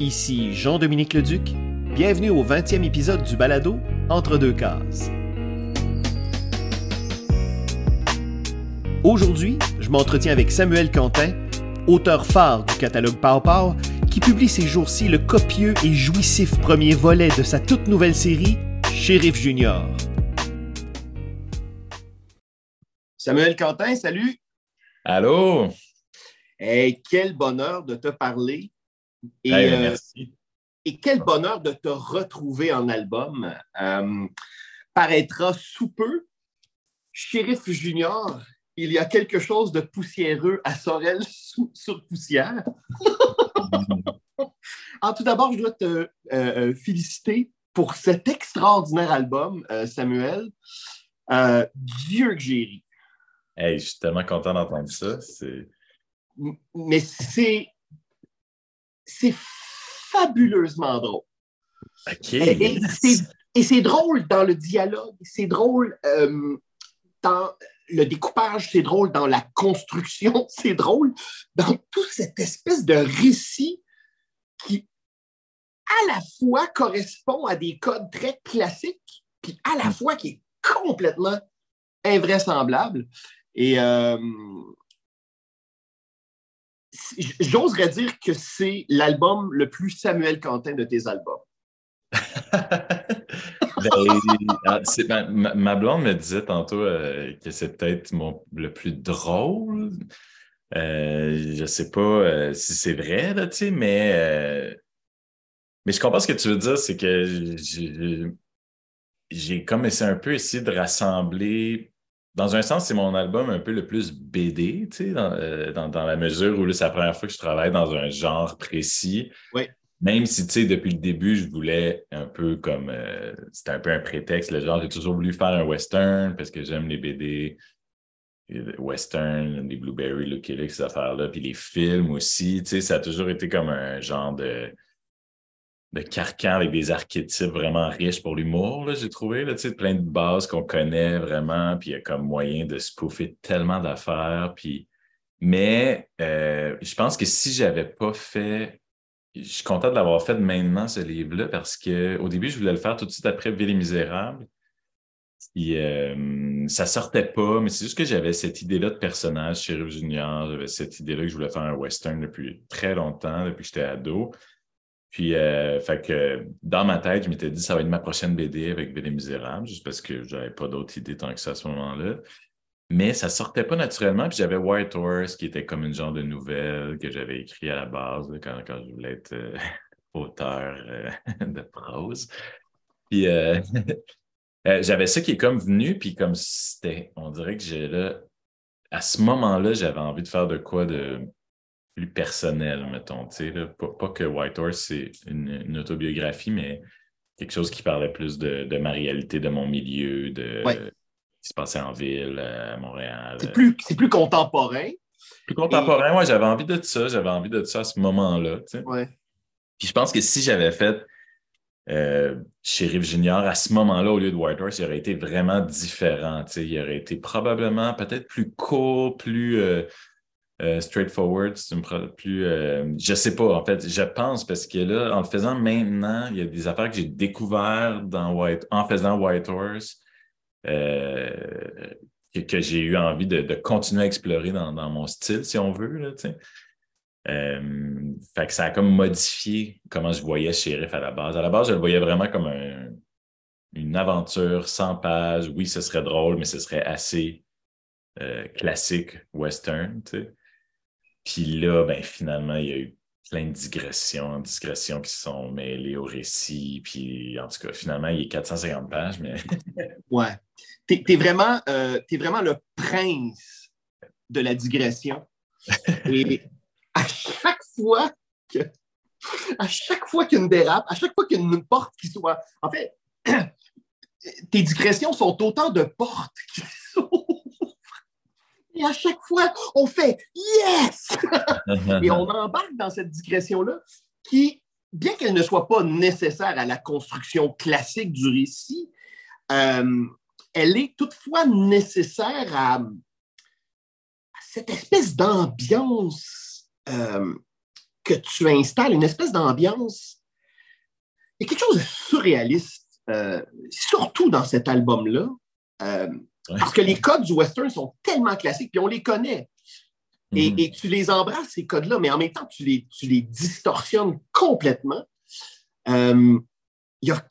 Ici Jean-Dominique Leduc. Bienvenue au 20e épisode du balado Entre deux cases. Aujourd'hui, je m'entretiens avec Samuel Quentin, auteur phare du catalogue Pow Pow, qui publie ces jours-ci le copieux et jouissif premier volet de sa toute nouvelle série, Sheriff Junior. Samuel Quentin, salut! Allô? Hey, quel bonheur de te parler. Et, euh, merci. Et quel bonheur de te retrouver en album. Euh, paraîtra sous peu. Sheriff Junior, il y a quelque chose de poussiéreux à Sorel sur poussière. Alors, tout d'abord, je dois te euh, féliciter pour cet extraordinaire album, Samuel. Dieu que j'ai ri. Hey, je suis tellement content d'entendre ça. Mais c'est c'est fabuleusement drôle. OK. Et, c'est drôle dans le dialogue, c'est drôle euh, dans le découpage, c'est drôle dans la construction, c'est drôle dans toute cette espèce de récit qui, à la fois, correspond à des codes très classiques, puis à la fois qui est complètement invraisemblable. Et euh, j'oserais dire que c'est l'album le plus Samuel Quentin de tes albums. Ben, ah, ma, blonde me disait tantôt euh, que c'est peut-être le plus drôle. Euh, je sais pas euh, si c'est vrai, là, mais, mais je comprends ce que tu veux dire, c'est que j'ai comme essayé un peu essayé de rassembler dans un sens, c'est mon album un peu le plus BD, tu sais, dans, euh, la mesure où c'est la première fois que je travaille dans un genre précis. Oui. Même si, tu sais, depuis le début, je voulais un peu comme. Euh, c'était un peu un prétexte. Le genre, j'ai toujours voulu faire un western parce que j'aime les BD western, les Blueberry, Lucky Luke, ces affaires-là, puis les films aussi. Tu sais, ça a toujours été comme un genre de de carcan avec des archétypes vraiment riches pour l'humour, j'ai trouvé, plein de bases qu'on connaît vraiment, puis il y a comme moyen de spoofer tellement d'affaires. Mais euh, je pense que si j'avais pas fait, je suis content de l'avoir fait maintenant, ce livre-là, parce qu'au début, je voulais le faire tout de suite après Ville et Misérable. Puis, euh, ça sortait pas, mais c'est juste que j'avais cette idée-là de personnage, Sheriff Junior, j'avais cette idée-là que je voulais faire un western depuis très longtemps, depuis que j'étais ado. Puis, euh, fait que dans ma tête, je m'étais dit, ça va être ma prochaine BD avec BD Misérable, juste parce que j'avais pas d'autres idées tant que ça à ce moment-là. Mais ça sortait pas naturellement. Puis j'avais White Horse, qui était comme une genre de nouvelle que j'avais écrit à la base quand, quand, je voulais être euh, auteur euh, de prose. Puis j'avais ça qui est comme venu, puis comme c'était, on dirait que j'ai là, à ce moment-là, j'avais envie de faire de quoi de plus personnel, mettons. Pas, pas, que White Horse, c'est une, autobiographie, mais quelque chose qui parlait plus de, ma réalité, de mon milieu, de ce qui se passait en ville, à Montréal. C'est plus, plus contemporain. Plus contemporain, moi, j'avais envie de ça. J'avais envie de ça à ce moment-là. Ouais. Puis je pense que si j'avais fait euh, Sheriff Junior à ce moment-là, au lieu de White Horse, il aurait été vraiment différent. Il aurait été probablement peut-être plus court, plus. Euh, euh, straightforward, c'est plus. Euh, je sais pas, en fait, je pense parce que là, en le faisant maintenant, il y a des affaires que j'ai découvertes dans White, en faisant White Horse euh, que, j'ai eu envie de, continuer à explorer dans, mon style, si on veut. Ça a comme modifié comment je voyais Sheriff à la base. À la base, je le voyais vraiment comme une aventure sans pages. Oui, ce serait drôle, mais ce serait assez classique western. sais. Puis là, ben, finalement, il y a eu plein de digressions, digressions qui sont mêlées au récit. Puis en tout cas, finalement, il est 450 pages, mais. ouais. Tu es, vraiment, euh, vraiment le prince de la digression. Et à chaque fois que. À chaque fois qu'il y a une dérape, à chaque fois qu'il y a une porte qui soit. En fait, tes digressions sont autant de portes et à chaque fois, on fait Yes! et on embarque dans cette digression-là qui, bien qu'elle ne soit pas nécessaire à la construction classique du récit, euh, elle est toutefois nécessaire à, cette espèce d'ambiance euh, que tu installes une espèce d'ambiance. Il y a quelque chose de surréaliste, euh, surtout dans cet album-là. Euh, parce que les codes du western sont tellement classiques, puis on les connaît. Et, mm-hmm. tu les embrasses, ces codes-là, mais en même temps, tu les, tu les distorsionnes complètement. Euh, il y a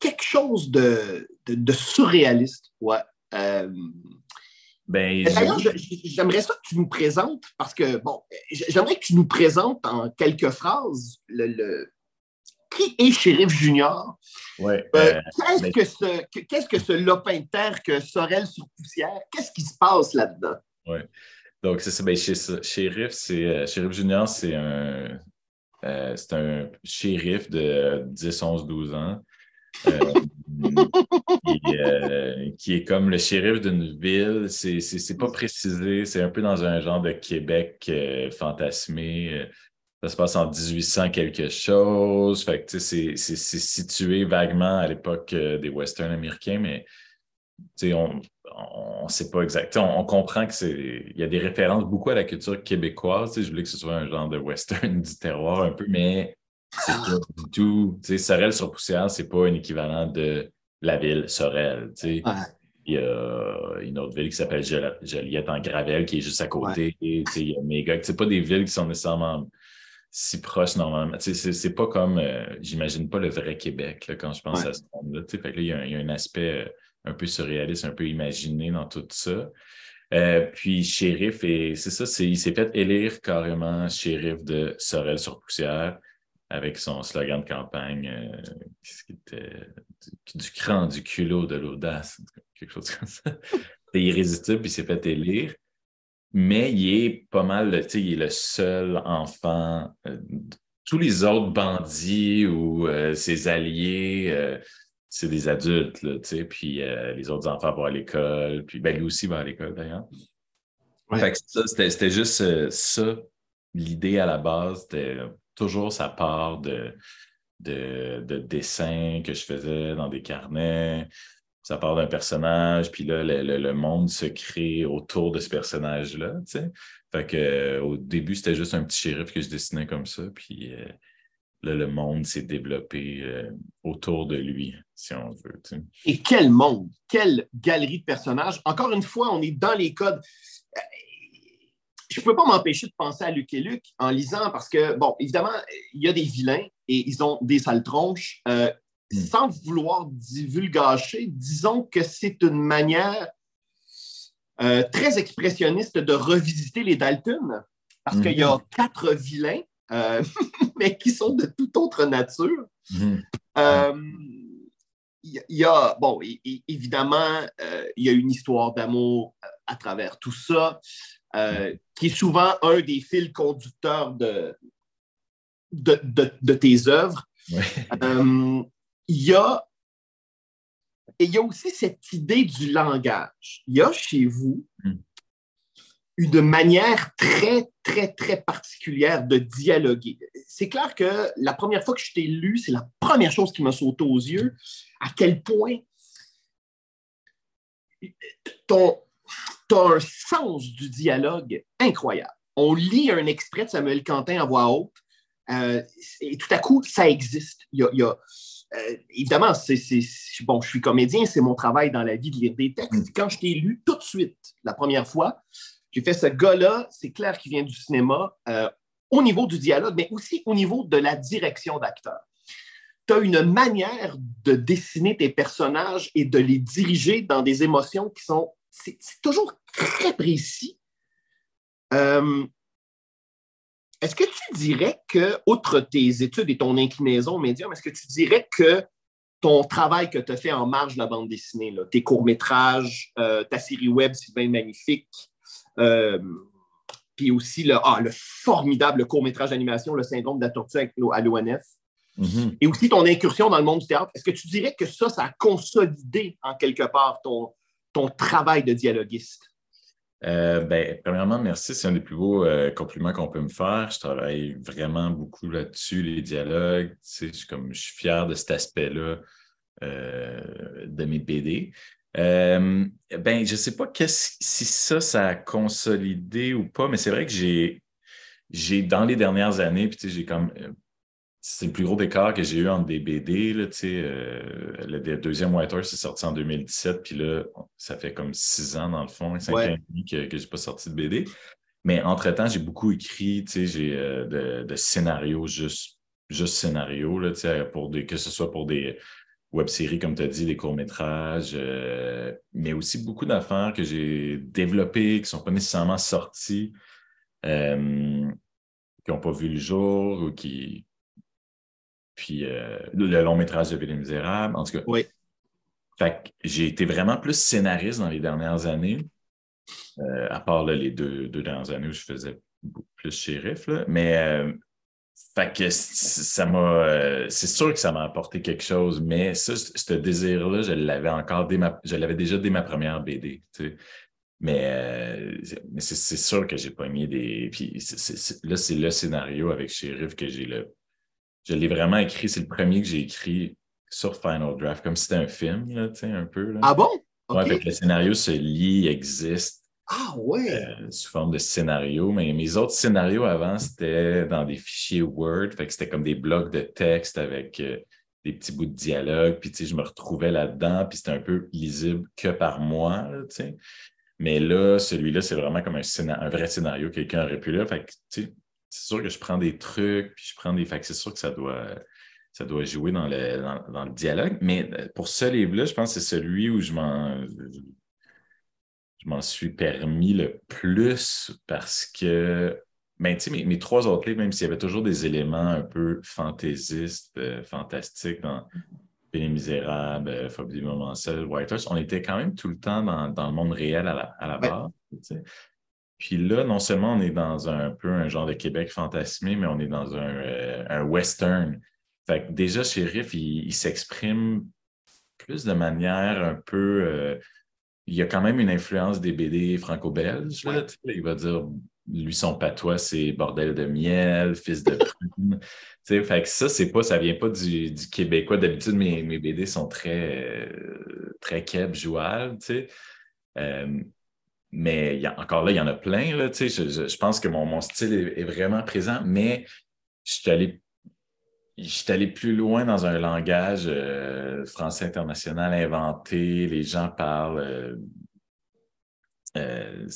quelque chose de, de, surréaliste. Ouais. Euh, ben, D'ailleurs, j'aimerais ça que tu nous présentes, parce que, bon, j'aimerais que tu nous présentes en quelques phrases le, qui est Shérif Junior. Ouais, euh, qu'est-ce, que ce, qu'est-ce que ce lopin de terre que Sorel sur poussière? Qu'est-ce qui se passe là-dedans? Oui. Donc, c'est ça. Ben, shérif, c'est, Shérif Junior, c'est un, c'est un shérif de 10, 11, 12 ans euh, euh, qui, est comme le shérif d'une ville. C'est pas précisé, c'est un peu dans un genre de Québec euh, fantasmé. Ça se passe en 1800 quelque chose. Fait que c'est situé vaguement à l'époque des westerns américains, mais on ne sait pas exactement. On, comprend qu'il y a des références beaucoup à la culture québécoise. Je voulais que ce soit un genre de western du terroir un peu, mais c'est pas du tout. Sorel sur Poussière, c'est pas un équivalent de la ville Sorel. Il y a une autre ville qui s'appelle Joliette en Gravel qui est juste à côté. Tu sais, il y a Méga. C'est pas des villes qui sont nécessairement si proches normalement. C'est pas comme, euh, j'imagine pas le vrai Québec là, quand je pense à ce monde-là. Tu sais, fait que là, il y, a, il y, a, un aspect euh, un peu surréaliste, un peu imaginé dans tout ça. Euh, puis shérif, et c'est ça, il s'est fait élire carrément shérif de Sorel sur Poussière avec son slogan de campagne, euh, qui était du, cran, du culot, de l'audace, quelque chose comme ça. C'est irrésistible, puis il s'est fait élire. Mais il est pas mal, tu sais, il est le seul enfant. Euh, tous les autres bandits ou euh, ses alliés, c'est des adultes, tu sais, puis les autres enfants vont à l'école, puis ben, lui aussi va à l'école d'ailleurs. Fait que c'était juste ça, l'idée à la base, c'était toujours sa part de, de, dessins que je faisais dans des carnets. Ça part d'un personnage, puis là, le, monde se crée autour de ce personnage-là. Fait que, euh, au début, c'était juste un petit shérif que je dessinais comme ça, puis euh, là, le monde s'est développé euh, autour de lui, si on veut. Et quel monde! Quelle galerie de personnages! Encore une fois, on est dans les codes je ne peux pas m'empêcher de penser à Luc et Luc en lisant parce que, bon, évidemment, il y a des vilains et ils ont des sales tronches. Euh, hmm. Sans vouloir divulgacher, disons que c'est une manière euh, très expressionniste de revisiter les Dalton parce qu'il y a hmm. quatre vilains, euh, mais qui sont de toute autre nature. Hmm. Il y a, bon, évidemment, il y a une histoire d'amour à travers tout ça. Euh, qui est souvent un des fils conducteurs de, de, tes œuvres. Euh, il y a et il y a aussi cette idée du langage. Il y a chez vous hmm. une manière très, très, très particulière de dialoguer. C'est clair que la première fois que je t'ai lu, c'est la première chose qui m'a sauté aux yeux, à quel point ton, tu as un sens du dialogue incroyable. On lit un extrait de Samuel Quentin en voix haute euh, et tout à coup, ça existe. Il y a, euh, évidemment, c'est, bon, je suis comédien, c'est mon travail dans la vie de lire des textes. Mm. Quand je t'ai lu tout de suite, la première fois, j'ai fait ce gars-là, c'est clair qu'il vient du cinéma, euh, au niveau du dialogue, mais aussi au niveau de la direction d'acteur. Tu as une manière de dessiner tes personnages et de les diriger dans des émotions qui sont c'est toujours très précis. Euh, est-ce que tu dirais que, outre tes études et ton inclinaison au médium, est-ce que tu dirais que ton travail que tu as fait en marge de la bande dessinée, tes courts-métrages, euh, ta série web Sylvain Magnifique, euh, puis aussi le, ah, le formidable court-métrage d'animation, Le syndrome de la tortue à l'ONF, mm-hmm. et aussi ton incursion dans le monde du théâtre, est-ce que tu dirais que ça, ça a consolidé en quelque part ton, ton travail de dialoguiste? Euh, ben, premièrement, merci. C'est un des plus beaux euh, compliments qu'on peut me faire. Je travaille vraiment beaucoup là-dessus, les dialogues. je, suis comme, je suis fier de cet aspect-là euh, de mes BD. ben, je ne sais pas si ça, ça a consolidé ou pas, mais c'est vrai que j'ai j'ai, dans les dernières années, puis j'ai comme. C'est le plus gros écart que j'ai eu entre des BD. Là, euh, le deuxième White Horse est sorti en 2017, puis là, ça fait comme six ans dans le fond, cinq ans et demi que je n'ai pas sorti de BD. Mais entre-temps, j'ai beaucoup écrit, j'ai euh, de, de, scénarios, juste, juste scénarios, là, pour des, que ce soit pour des web-séries, comme tu as dit, des courts-métrages, euh, mais aussi beaucoup d'affaires que j'ai développées, qui ne sont pas nécessairement sorties, qui n'ont pas vu le jour ou qui. Puis le long-métrage de Ville Misérable, en tout cas. Oui. Fait j'ai été vraiment plus scénariste dans les dernières années. Euh, à part les deux, deux, dernières années où je faisais plus shérif. Là. Mais euh, que ça m'a. Euh, c'est sûr que ça m'a apporté quelque chose, mais ça, ce désir-là, je l'avais encore dès ma, je l'avais déjà dès ma première BD. Mais, c'est sûr que j'ai pogné des. Puis là, c'est le scénario avec Sheriff que j'ai le. Je l'ai vraiment écrit. C'est le premier que j'ai écrit sur Final Draft, comme si c'était un film, là, un peu. Là. Ah bon? Okay. le scénario se lit, existe. Ah ouais! Euh, sous forme de scénario. Mais mes autres scénarios avant, c'était dans des fichiers Word. Fait que c'était comme des blocs de texte avec euh, des petits bouts de dialogue. Puis, tu sais, je me retrouvais là-dedans. Puis, c'était un peu lisible que par moi, tu sais. Mais là, celui-là, c'est vraiment comme un, un vrai scénario. Quelqu'un aurait pu là. Fait que, tu sais, c'est sûr que je prends des trucs, puis je prends des. Fait que c'est sûr que ça doit ça doit jouer dans le, dans, le dialogue. Mais euh, pour ce livre-là, je pense que c'est celui où je m'en je m'en suis permis le plus parce que, ben, tu sais, mes, trois autres livres, même s'il y avait toujours des éléments un peu fantaisistes, euh, fantastiques dans Les Misérables, euh, Phobie du moment seul, White Horse, on était quand même tout le temps dans, le monde réel à la, base. Puis là, non seulement on est dans un, peu un genre de Québec fantasmé, mais on est dans un, euh, western. Fait que déjà, Sheriff, il, il s'exprime plus de manière un peu il y a quand même une influence des BD franco-belges. Il va dire, lui, son patois, c'est bordel de miel, fils de prune. fait que ça, c'est pas, ça vient pas du, québécois. D'habitude, mes, mes, BD sont très, euh, très keb, jouables, euh, mais encore là, il y en a plein. Là, je, je, pense que mon, style est, vraiment présent, mais je suis allé allé plus loin dans un langage euh, français international inventé. Les gens parlent. Euh, euh,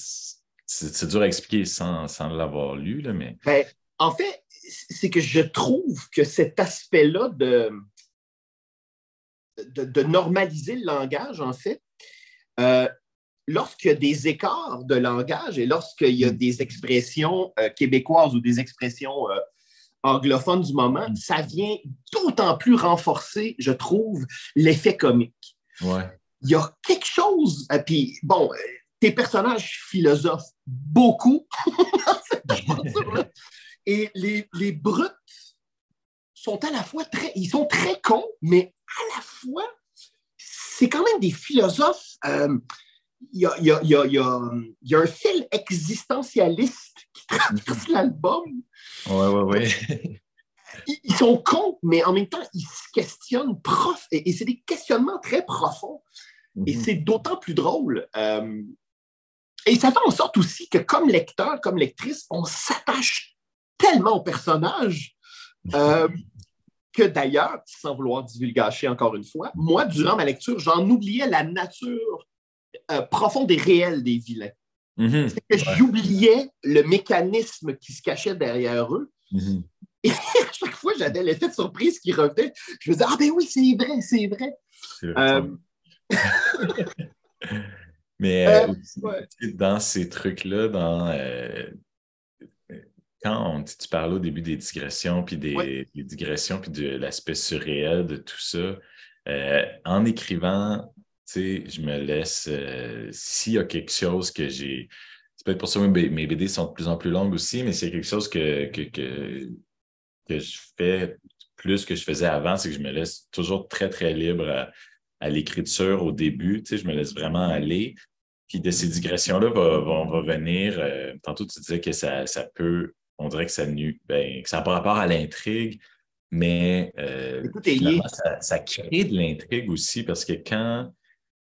c'est dur à expliquer sans, l'avoir lu, là, mais. Ben, en fait, c'est que je trouve que cet aspect-là de, de, normaliser le langage, en fait, lorsqu'il y a des écarts de langage et lorsqu'il y a mm. des expressions québécoises ou des expressions anglophone du moment, mm. ça vient d'autant plus renforcer, je trouve, l'effet comique. Il y a quelque chose, et euh, puis bon, euh, tes personnages philosophent beaucoup et les, les brutes sont à la fois très, ils sont très cons, mais à la fois, c'est quand même des philosophes. Euh, il y, a, y, a, y, a, y, a, un fil existentialiste qui traverse l'album Ouais, ouais, ouais. ils, sont cons, mais en même temps, ils se questionnent prof et, c'est des questionnements très profonds. Et mhm. c'est d'autant plus drôle. Euh, et ça fait en sorte aussi que, comme lecteur, comme lectrice, on s'attache tellement au personnage euh, que d'ailleurs, sans vouloir divulgacher encore une fois, moi, durant ma lecture, j'en oubliais la nature euh, profonde et réelle des vilains. Mhm. C'est que j'oubliais le mécanisme qui se cachait derrière eux. Mhm. Et à chaque fois, j'avais l'effet de surprise qui revenait. Je me disais, ah ben oui, c'est vrai, c'est vrai. Euh, Mais euh, euh, dans ces trucs-là, dans quand tu parlais au début des digressions, puis des, des digressions, puis de l'aspect surréel de tout ça, en écrivant je me laisse. Euh, s'il y a quelque chose que j'ai. C'est peut-être pour ça que mes BD sont de plus en plus longues aussi, mais c'est quelque chose que, que, que, je fais plus que je faisais avant, c'est que je me laisse toujours très, très libre à, l'écriture au début. je me laisse vraiment aller. Puis de ces digressions-là vont, va venir. Euh, tantôt, tu disais que ça, ça peut. On dirait que ça, nu, ben, que ça n'a pas rapport à l'intrigue, mais euh, ça, ça, crée de l'intrigue aussi parce que quand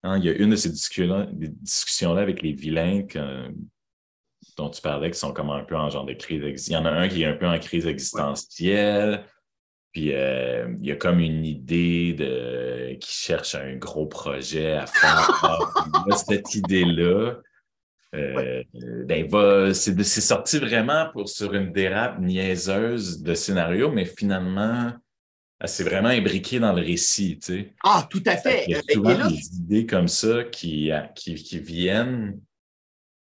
Hein, il y a une de ces discussions-là avec les vilains dont tu parlais qui sont comme un peu en genre de crise. Il y en a un qui est un peu en crise existentielle. Puis euh, il y a comme une idée de qui cherche un gros projet à faire. cette idée-là, euh, ben, c'est sorti vraiment pour, sur une dérape niaiseuse de scénario, mais finalement, c'est vraiment imbriqué dans le récit. Tu sais. Ah, tout à fait. Il y a souvent des idées comme ça qui, qui, qui viennent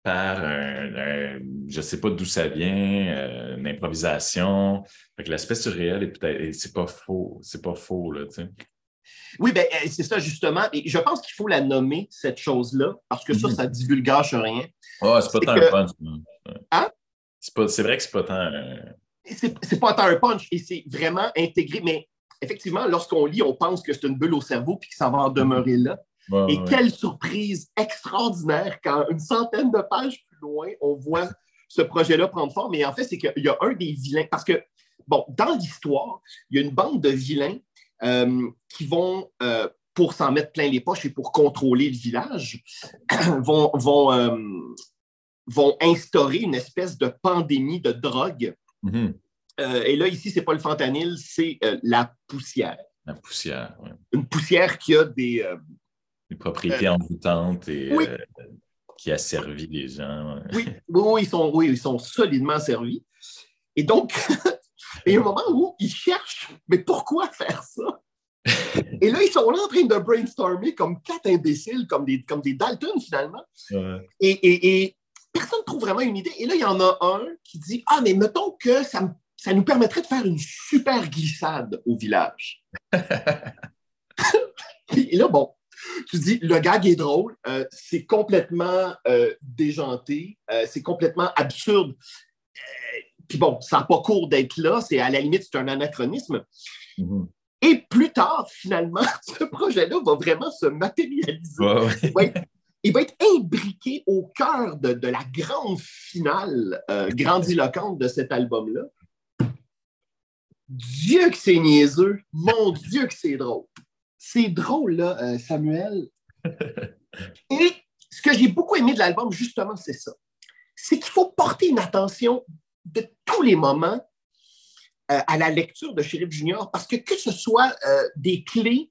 par un, je sais pas d'où ça vient, euh, une improvisation. l'aspect surréel est peut-être, c'est pas faux, c'est pas faux, là, tu sais. Oui, ben, euh, c'est ça, justement. Et je pense qu'il faut la nommer, cette chose-là, parce que ça, mhm. ça divulgage rien. Ah, c'est pas tant un punch. Hein? C'est vrai que c'est pas tant un... C'est pas tant un punch, et c'est vraiment intégré. Mais effectivement, lorsqu'on lit, on pense que c'est une bulle au cerveau puis que ça va en demeurer là et quelle surprise extraordinaire quand une centaine de pages plus loin, on voit ce projet-là prendre forme. Mais en fait, c'est qu'il y a un des vilains, parce que, bon, dans l'histoire, il y a une bande de vilains euh, qui vont, euh, pour s'en mettre plein les poches et pour contrôler le village, vont, vont, euh, vont instaurer une espèce de pandémie de drogue. Mm-hmm. et là, ici, ce n'est pas le fentanyl, c'est la poussière. La poussière, oui. Une poussière qui a des, des propriétés envoûtantes et euh, qui a servi les gens. Oui, oui, ils sont, oui, ils sont solidement servis. Et donc, il y a un moment où ils cherchent, mais pourquoi faire ça? Et là, ils sont là en train de brainstormer comme quatre imbéciles, comme des, comme des Dalton finalement. Et, et, personne ne trouve vraiment une idée. Et là, il y en a un qui dit Ah, mais mettons que ça, ça nous permettrait de faire une super glissade au village. et là, bon, tu dis, le gag est drôle, euh, c'est complètement euh, déjanté, euh, c'est complètement absurde. Puis bon, ça n'a pas cours d'être là, c'est à la limite, c'est un anachronisme. Mm-hmm. Et plus tard, finalement, ce projet-là va vraiment se matérialiser. Il, va être, imbriqué au cœur de, de la grande finale grandiloquente de cet album-là. Dieu que c'est niaiseux, mon Dieu que c'est drôle. C'est drôle, là, euh, Samuel. Et ce que j'ai beaucoup aimé de l'album, justement, c'est ça. C'est qu'il faut porter une attention de tous les moments euh, à la lecture de Sheriff Junior, parce que que ce soit euh, des clés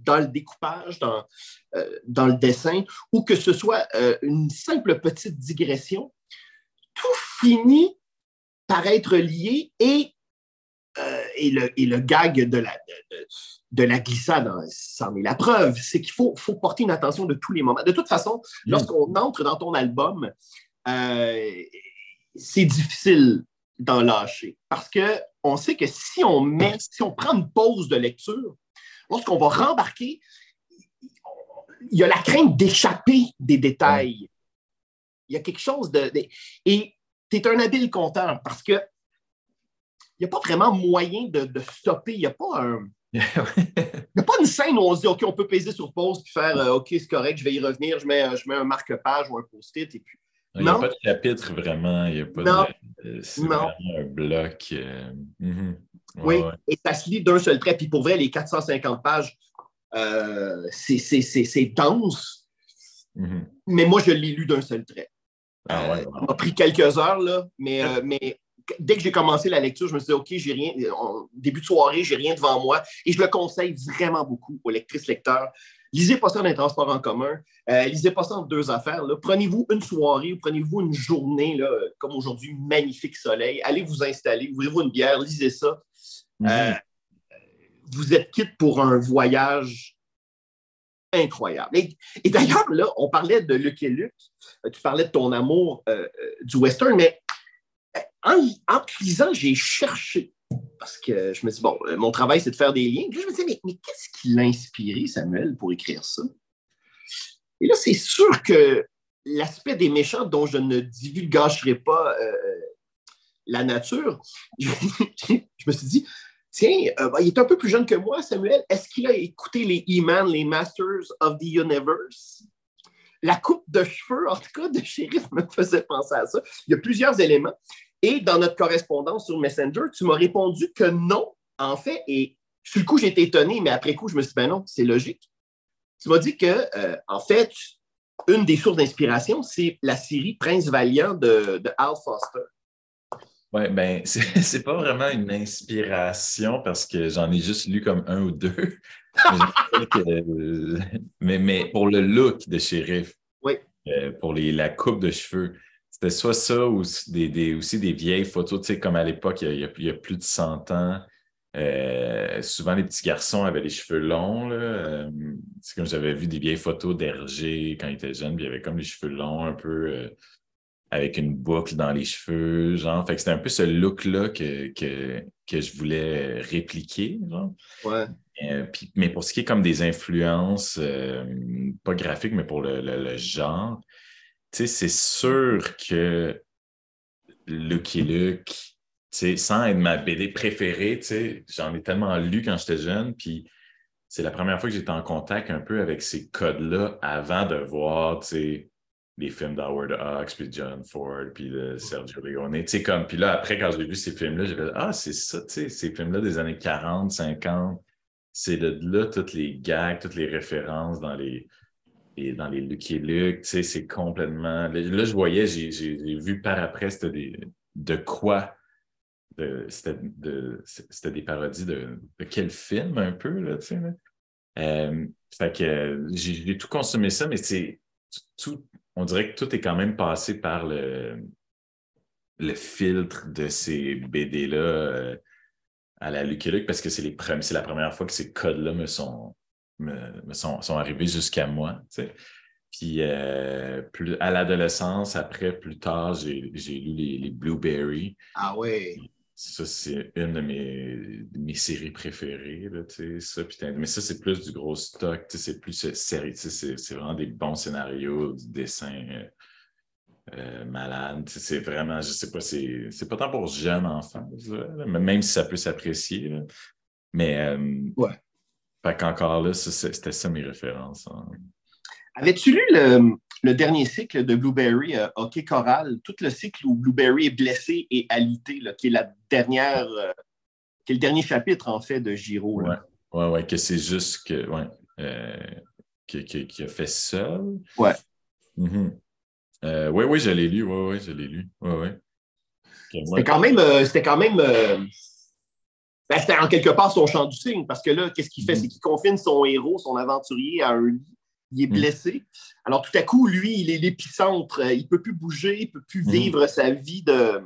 dans le découpage, dans, dans le dessin, ou que ce soit une simple petite digression, tout finit par être lié et euh, et, le, et, le, gag de la, de, la glissade, c'en est la preuve, c'est qu'il faut, faut, porter une attention de tous les moments. De toute façon, mm. lorsqu'on entre dans ton album, euh, c'est difficile d'en lâcher parce qu'on sait que si on met, si on prend une pause de lecture, lorsqu'on va rembarquer, il y a la crainte d'échapper des détails. Il y a quelque chose de. et tu es un habile compteur parce que n'y a pas vraiment moyen de, stopper. Il n'y a pas un. Il n'y a pas une scène où on se dit OK, on peut peser sur pause et faire euh, OK, c'est correct, je vais y revenir, je mets, je mets un marque-page ou un post-it et puis. Il n'y a pas de chapitre vraiment, il n'y a pas de. C'est vraiment un bloc. Euh, mhm. oui, et ça se lit d'un seul trait. Puis pour vrai, les 450 pages, euh, c'est dense. Mhm. Mais moi, je l'ai lu d'un seul trait. Ah ouais, Ça m'a pris quelques heures, là, mais, mais dès que j'ai commencé la lecture, je me suis dit, OK, j'ai rien, début de soirée, j'ai rien devant moi. Et je le conseille vraiment beaucoup aux lectrices lecteurs. Lisez pas ça dans les transports en commun. Euh, lisez pas ça en deux affaires. Prenez-vous une soirée ou prenez-vous une journée, là, comme aujourd'hui, magnifique soleil. Allez vous installer, ouvrez-vous une bière, lisez ça. Mhm. Euh, vous êtes quitte pour un voyage incroyable. Et, d'ailleurs, là, on parlait de Luc et Luc. Tu parlais de ton amour euh, du western, mais en, en lisant, j'ai cherché. Parce que je me dis, bon, euh, mon travail, c'est de faire des liens. je me disais, mais, qu'est-ce qui l'a inspiré, Samuel, pour écrire ça? Et là, c'est sûr que l'aspect des méchants dont je ne divulgacherai pas euh, la nature, je, me suis dit, tiens, euh, bah, il est un peu plus jeune que moi, Samuel. Est-ce qu'il a écouté les E-Man, les Masters of the Universe? La coupe de cheveux, en tout cas, de shérif me faisait penser à ça. Il y a plusieurs éléments. Et dans notre correspondance sur Messenger, tu m'as répondu que non, en fait, et sur le coup, j'étais étonné, mais après coup, je me suis dit, ben non, c'est logique. Tu m'as dit que, euh, en fait, une des sources d'inspiration, c'est la série Prince Valiant de, de Al Foster. Oui, ben, c'est pas vraiment une inspiration parce que j'en ai juste lu comme un ou deux. mais, mais, pour le look de shérif, oui. Euh, pour les, la coupe de cheveux, c'était soit ça ou des, des, aussi des vieilles photos, tu sais, comme à l'époque, il, il, y a plus de 100 ans. Euh, souvent, les petits garçons avaient les cheveux longs. Euh, c'est comme j'avais vu des vieilles photos d'Hergé quand il était jeune, puis il avait comme les cheveux longs, un peu euh, avec une boucle dans les cheveux. Genre. Fait que c'était un peu ce look-là que, que, que, je voulais répliquer. Genre. Ouais. mais pour ce qui est comme des influences, pas graphiques, mais pour le, le, le genre, c'est sûr que Lucky Luke sans être ma BD préférée, j'en ai tellement lu quand j'étais jeune, puis c'est la première fois que j'étais en contact un peu avec ces codes-là avant de voir les films d'Howard Hawks, puis John Ford, puis de Sergio Leone. Comme, puis là, après, quand j'ai vu ces films-là, j'ai fait Ah, c'est ça, ces films-là des années 40, 50, c'est de là toutes les gags, toutes les références dans les, dans les Lucky Luke, c'est complètement. Là, je voyais, j'ai vu par après, c'était de quoi c'était des parodies de, quel film un peu, là, tu sais. Euh, fait que j'ai tout consommé ça, mais c'est tout, on dirait que tout est quand même passé par le, le filtre de ces BD-là euh, à la Lucky Luke parce que c'est la première fois que ces codes-là me sont, me, sont, sont, arrivés jusqu'à moi. Tu sais. Puis euh, plus, à l'adolescence, après, plus tard, j'ai lu les, les Blueberry. Ah ouais. Ça, c'est une de mes, mes séries préférées. Là, ça, mais ça, c'est plus du gros stock. C'est plus série. C'est vraiment des bons scénarios, du dessin euh, euh, malade. C'est vraiment, je sais pas, c'est pas tant pour jeunes enfants, même si ça peut s'apprécier. Mais euh, ouais. Fait qu'encore là, c'était ça mes références. Hein. Avais-tu lu le, le dernier cycle de Blueberry, euh, Hockey Choral, tout le cycle où Blueberry est blessé et alité, là, qui est la dernière, euh, qui est le dernier chapitre en fait de Giro. Oui, ouais, ouais, que c'est juste que, ouais, euh, qui, qui, a fait ça. Ouais. Mm-hmm. Euh, oui, oui, je l'ai lu, oui, oui, je l'ai lu. Ouais, ouais. C'était quand même, c'était quand même, ben, c'était en quelque part son champ du signe, parce que là, qu'est-ce qu'il fait? Mm-hmm. C'est qu'il confine son héros, son aventurier à un lit il est mm. blessé. Alors, tout à coup, lui, il est l'épicentre. Il ne peut plus bouger, il ne peut plus mm. vivre sa vie de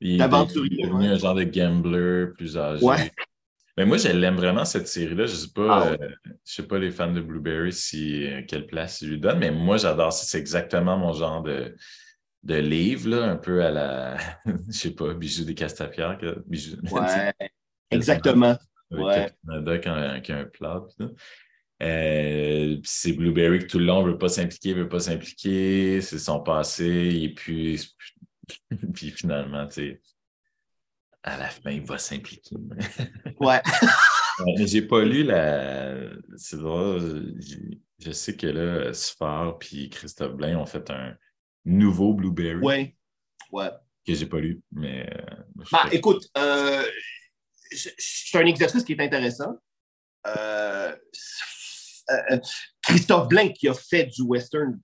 d'aventurier. Il est devenu un genre de gambler plus âgé. Mais moi, je l'aime vraiment, cette série-là. Je ne sais, pas, ah euh, sais pas les fans de Blueberry si, euh, quelle place ils lui donnent, mais moi, j'adore ça. C'est exactement mon genre de, de livre, là, un peu à la, je sais pas, Bijoux des Castafières. Bijoux... Ouais, exactement. Avec ouais. Canada qui a un plat. Euh, c'est Blueberry que tout le long ne veut pas s'impliquer, veut pas s'impliquer, c'est son passé, et puis, puis finalement, tu sais, à la fin, il va s'impliquer. ouais. Mais j'ai pas lu la. C'est drôle, je sais que là, Sfar et Christophe Blain ont fait un nouveau Blueberry? Ouais. Ouais. Que j'ai pas lu, mais. Euh, bah, écoute, euh, c'est un exercice qui est intéressant. Euh, Christophe Blain qui a fait du western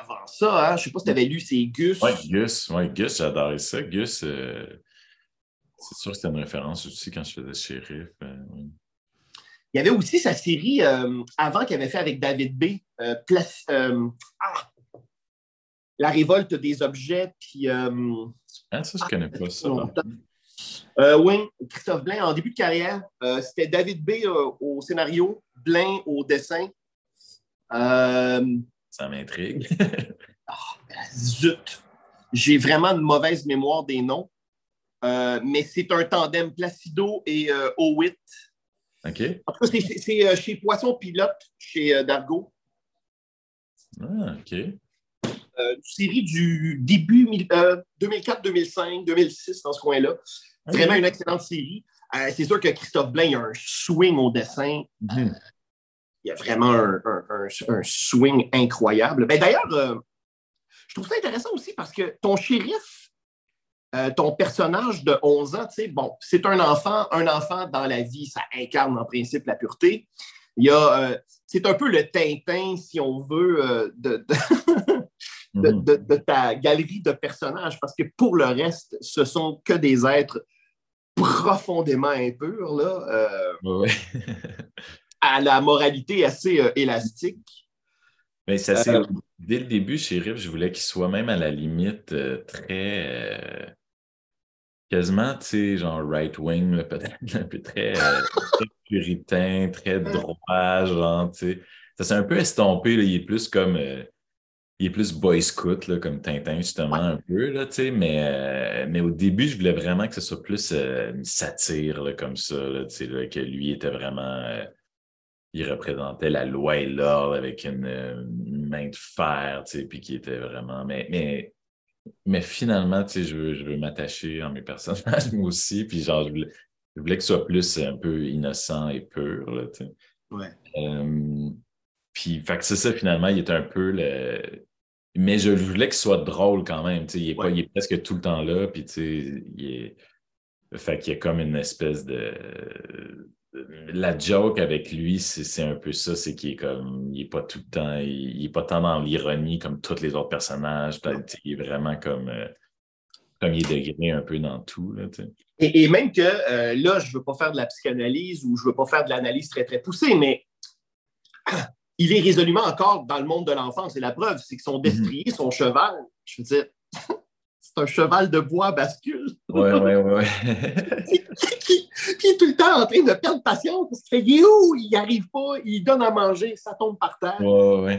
avant ça. Hein? Je ne sais pas si tu avais lu, c'est Gus. Oui, Gus, ouais, Gus, j'adorais ça. Gus, c'est sûr que c'était une référence aussi quand je faisais shérif. Il y avait aussi sa série avant qu'il avait fait avec David B. Ah! La révolte des objets. Puis, ah, ça, je ne connais pas ça. Euh, oui, Christophe Blain, en début de carrière, euh, c'était David B au scénario, Blain au dessin. Ça m'intrigue. oh, zut! J'ai vraiment une mauvaise mémoire des noms, mais c'est un tandem Placido et Owitt. OK. En tout cas, c'est chez Poisson Pilote, chez Dargo. Ah, OK. Une série du début 2004, 2005, 2006, dans ce coin-là. Vraiment une excellente série. Euh, c'est sûr que Christophe Blain a un swing au dessin. Mhm. il y a vraiment un, swing incroyable. Ben, D'ailleurs, euh, je trouve ça intéressant aussi parce que ton shérif, euh, ton personnage de 11 ans, bon, c'est un enfant. Un enfant dans la vie, ça incarne en principe la pureté. Il y a, c'est un peu le Tintin, si on veut, de. De, de, ta galerie de personnages, parce que pour le reste, ce sont que des êtres profondément impurs, là, à la moralité assez élastique. Mais ça, c'est dès le début, Shérif, je voulais qu'il soit même à la limite très quasiment, tu sais, genre right-wing, peut-être un peu très, euh, très, puritain, très droit, genre, tu sais. Ça s'est un peu estompé, là, il est plus comme. Euh, il est plus boy scout, là, comme Tintin, justement, un peu, là, tu sais, mais, euh, mais au début, je voulais vraiment que ce soit plus une satire, là, comme ça, là, tu sais, que lui était vraiment... il représentait la loi et l'ordre avec une, main de fer, tu sais, puis qui était vraiment... Mais, mais mais finalement, tu sais, je veux, je veux m'attacher à mes personnages, moi aussi. Puis genre, je voulais, je voulais que ce soit plus un peu innocent et pur, là, tu sais. Ouais. Euh, puis, fait que c'est ça, finalement, il est un peu le... Mais je voulais qu'il soit drôle quand même. Il est, pas, il est presque tout le temps là, puis il est... Fait qu'il y a comme une espèce de la joke avec lui, c'est un peu ça, c'est qu'il est comme, il est pas tout le temps, il, est pas tant dans l'ironie comme tous les autres personnages. Il est vraiment comme, euh, comme il est degré un peu dans tout. Là, et, même que euh, là, je veux pas faire de la psychanalyse ou je veux pas faire de l'analyse très, très poussée, mais il est résolument encore dans le monde de l'enfance. Et la preuve, c'est que son mm-hmm. destrier, son cheval, je veux dire, c'est un cheval de bois bascule. Ouais, ouais, ouais. qui, est tout le temps en train de perdre patience parce qu'il fait il est où? Il n'y arrive pas, il donne à manger, ça tombe par terre.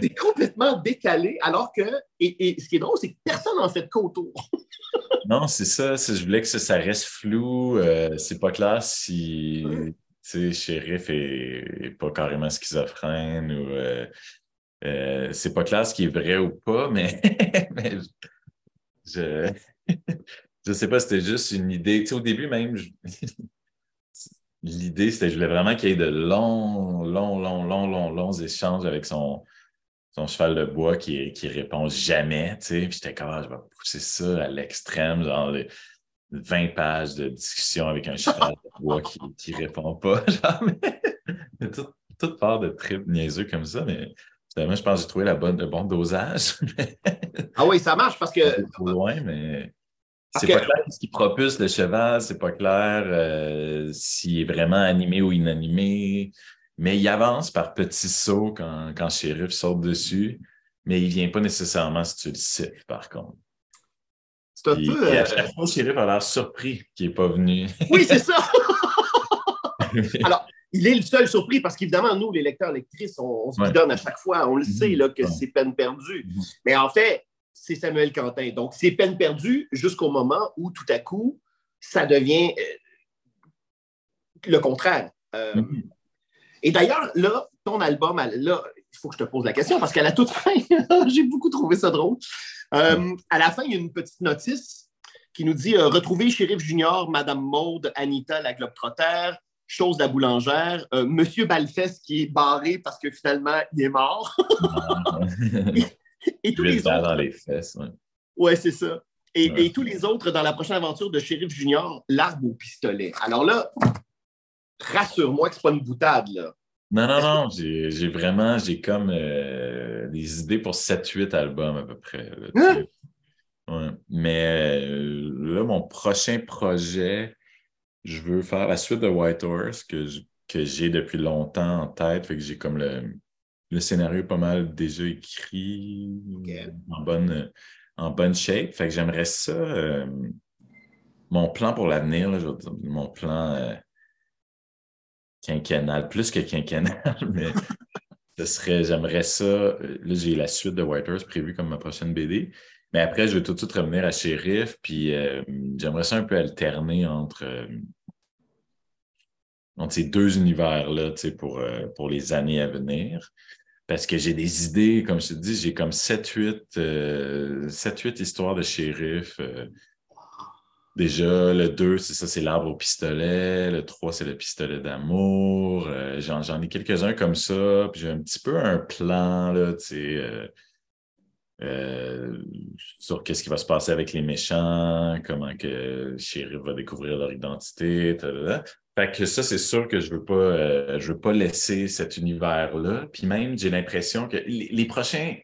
C'est complètement décalé, alors que, et, ce qui est drôle, c'est que personne n'en fait de autour. non, c'est ça. Je voulais que ça, reste flou. Euh, c'est pas clair si. Sais, shérif est, pas carrément schizophrène ou euh, euh, c'est pas clair ce qui est vrai ou pas, mais, je je sais pas, c'était juste une idée. Tu sais, au début même, l'idée, c'était je voulais vraiment qu'il y ait de longs, longs, longs, longs, longs, longs échanges avec son, son cheval de bois qui, qui répond jamais. Tu sais. Puis j'étais comme, ah, je vais pousser ça à l'extrême, genre 20 pages de discussion avec un cheval de bois qui ne répond pas. Genre, mais, toute part de trip niaiseux comme ça, mais Finalement, je pense que j'ai trouvé la bonne, le bon dosage. ah oui, ça marche parce que. Trop loin, mais. C'est pas clair ce qui propulse le cheval, c'est pas clair euh, s'il est vraiment animé ou inanimé. Mais il avance par petits sauts quand, quand Sheriff saute dessus, mais il vient pas nécessairement si tu le sais, par contre. C'est un peu. Euh, chaque fois, Sheriff a l'air surpris qu'il n'est pas venu. Oui, c'est ça! Alors, il est le seul surpris parce qu'évidemment, nous, les lecteurs, lectrices, on, se donne à chaque fois. On le sait là, que c'est peine perdue. Mm-hmm. Mais en fait, c'est Samuel Quentin. Donc, c'est peine perdue jusqu'au moment où tout à coup, ça devient euh, le contraire. Euh, mm-hmm. Et d'ailleurs, là, ton album, là, il faut que je te pose la question parce qu'à la toute fin, j'ai beaucoup trouvé ça drôle. Euh, à la fin, il y a une petite notice qui nous dit Retrouvez Shérif Junior, Madame Maude, Anita, la Globetrotter, chose la boulangère, euh, Monsieur Balfest qui est barré parce que finalement, il est mort. et, tous les autres. dans les fesses, ouais. c'est ça. Et, tous les autres dans la prochaine aventure de Shérif Junior, l'arbre au pistolet. Alors là, rassure-moi que ce n'est pas une boutade, là. Non, non, non, j'ai vraiment, j'ai comme euh, des idées pour 7-8 albums à peu près. Hein? Mais euh, là, mon prochain projet, je veux faire la suite de White Horse que, que j'ai depuis longtemps en tête. Fait que j'ai comme le, le, scénario pas mal déjà écrit en, bonne, en bonne shape. Fait que j'aimerais ça. Euh, mon plan pour l'avenir, mon plan quinquennal, plus que quinquennal, mais ce serait, j'aimerais ça. Là, j'ai la suite de White Horse prévue comme ma prochaine BD. Mais après, je vais tout de suite revenir à Sheriff, puis euh, j'aimerais ça un peu alterner entre, euh, entre ces deux univers-là pour, euh, pour les années à venir. Parce que j'ai des idées, comme je te dis, j'ai comme 7-8 histoires de shérif. Déjà, le 2, c'est ça, c'est l'arbre au pistolet. Le 3, c'est le pistolet d'amour. J'en ai quelques-uns comme ça. Puis j'ai un petit peu un plan, là, tu sais euh, sur qu'est-ce qui va se passer avec les méchants, comment que Sheriff va découvrir leur identité. Fait que ça, c'est sûr que je veux pas, euh, je veux pas laisser cet univers-là. Puis même, j'ai l'impression que les, prochains,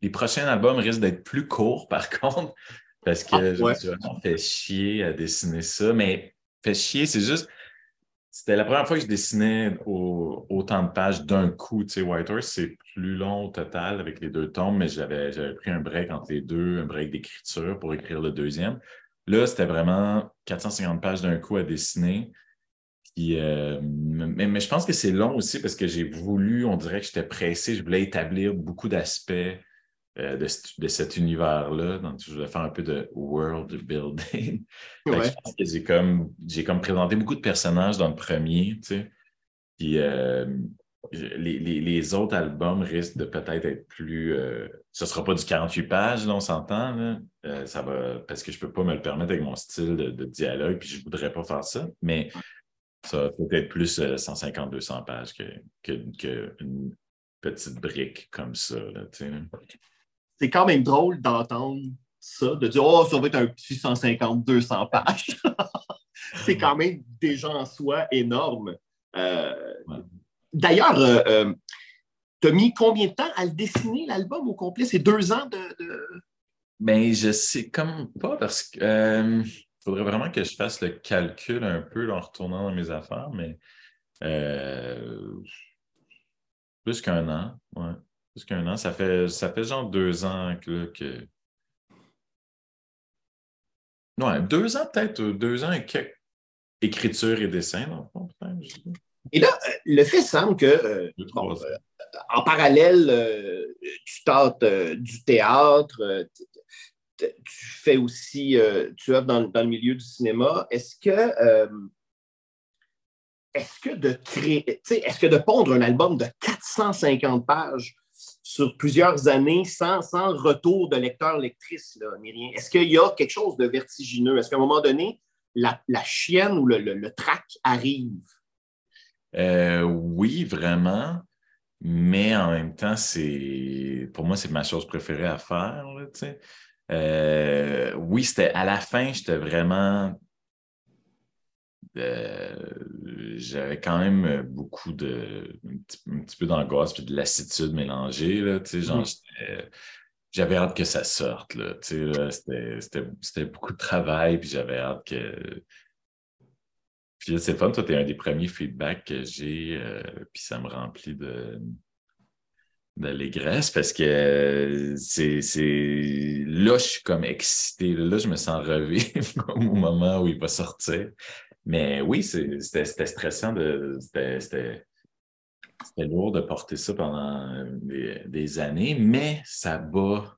les prochains albums risquent d'être plus courts, par contre, parce que ah, je me suis vraiment fait chier à dessiner ça. Mais fait chier, c'est juste, c'était la première fois que je dessinais autant de pages d'un coup. Tu sais, White Horse, c'est plus long au total avec les deux tomes, mais j'avais pris un break entre les deux, un break d'écriture pour écrire le deuxième. Là, c'était vraiment 450 pages d'un coup à dessiner. Euh, mais, je pense que c'est long aussi parce que j'ai voulu, on dirait que j'étais pressé, je voulais établir beaucoup d'aspects euh, de, cet univers-là. Donc, je voulais faire un peu de world building. Je pense que j'ai comme, comme présenté beaucoup de personnages dans le premier, tu sais. Puis euh, les, autres albums risquent de peut-être être plus. ce ne sera pas du 48 pages, là, on s'entend. ça va, parce que je ne peux pas me le permettre avec mon style de, de dialogue, puis je ne voudrais pas faire ça. Mais ça peut-être plus 150-200 euh, pages qu'une que, petite brique comme ça. C'est quand même drôle d'entendre ça, de dire Oh, ça va être un petit 150-200 pages. c'est quand même déjà en soi énorme. Euh, d'ailleurs, euh, tu as mis combien de temps à le dessiner, l'album au complet? C'est deux ans de. de... Ben, je sais comme pas parce que il faudrait vraiment que je fasse le calcul un peu en retournant dans mes affaires, mais euh, plus qu'un an. Ouais. Plus qu'un an. Ça fait, ça fait genre deux ans que. que... Ouais, deux ans peut-être, deux ans et quelques écriture et dessin, dans le fond, Et là, euh, le fait semble que, euh, en parallèle, tu tentes du théâtre, tu fais aussi, euh, tu œuvres dans, le milieu du cinéma. Est-ce que, euh, est-ce que de créer, est-ce que de pondre un album de 450 pages sur plusieurs années sans, sans retour de lecteur-lectrice, est-ce qu'il y a quelque chose de vertigineux? Est-ce qu'à un moment donné, la, chienne ou le, le, trac arrive? Euh, oui, vraiment. Mais en même temps, c'est pour moi, c'est ma chose préférée à faire. Euh, oui, c'était à la fin, j'étais vraiment. Euh, j'avais quand même beaucoup de. un petit, peu d'angoisse puis de lassitude mélangée. Là, genre, j'avais hâte que ça sorte. Là, c'était beaucoup de travail, puis j'avais hâte que. Puis c'est fun, toi, tu es un des premiers feedbacks que j'ai, euh, puis ça me remplit de, d'allégresse parce que euh, c'est, là, je suis comme excité. Là, je me sens revivre au moment où il va sortir. Mais oui, c'était, stressant. De, c'était, lourd de porter ça pendant des, années, mais ça bat.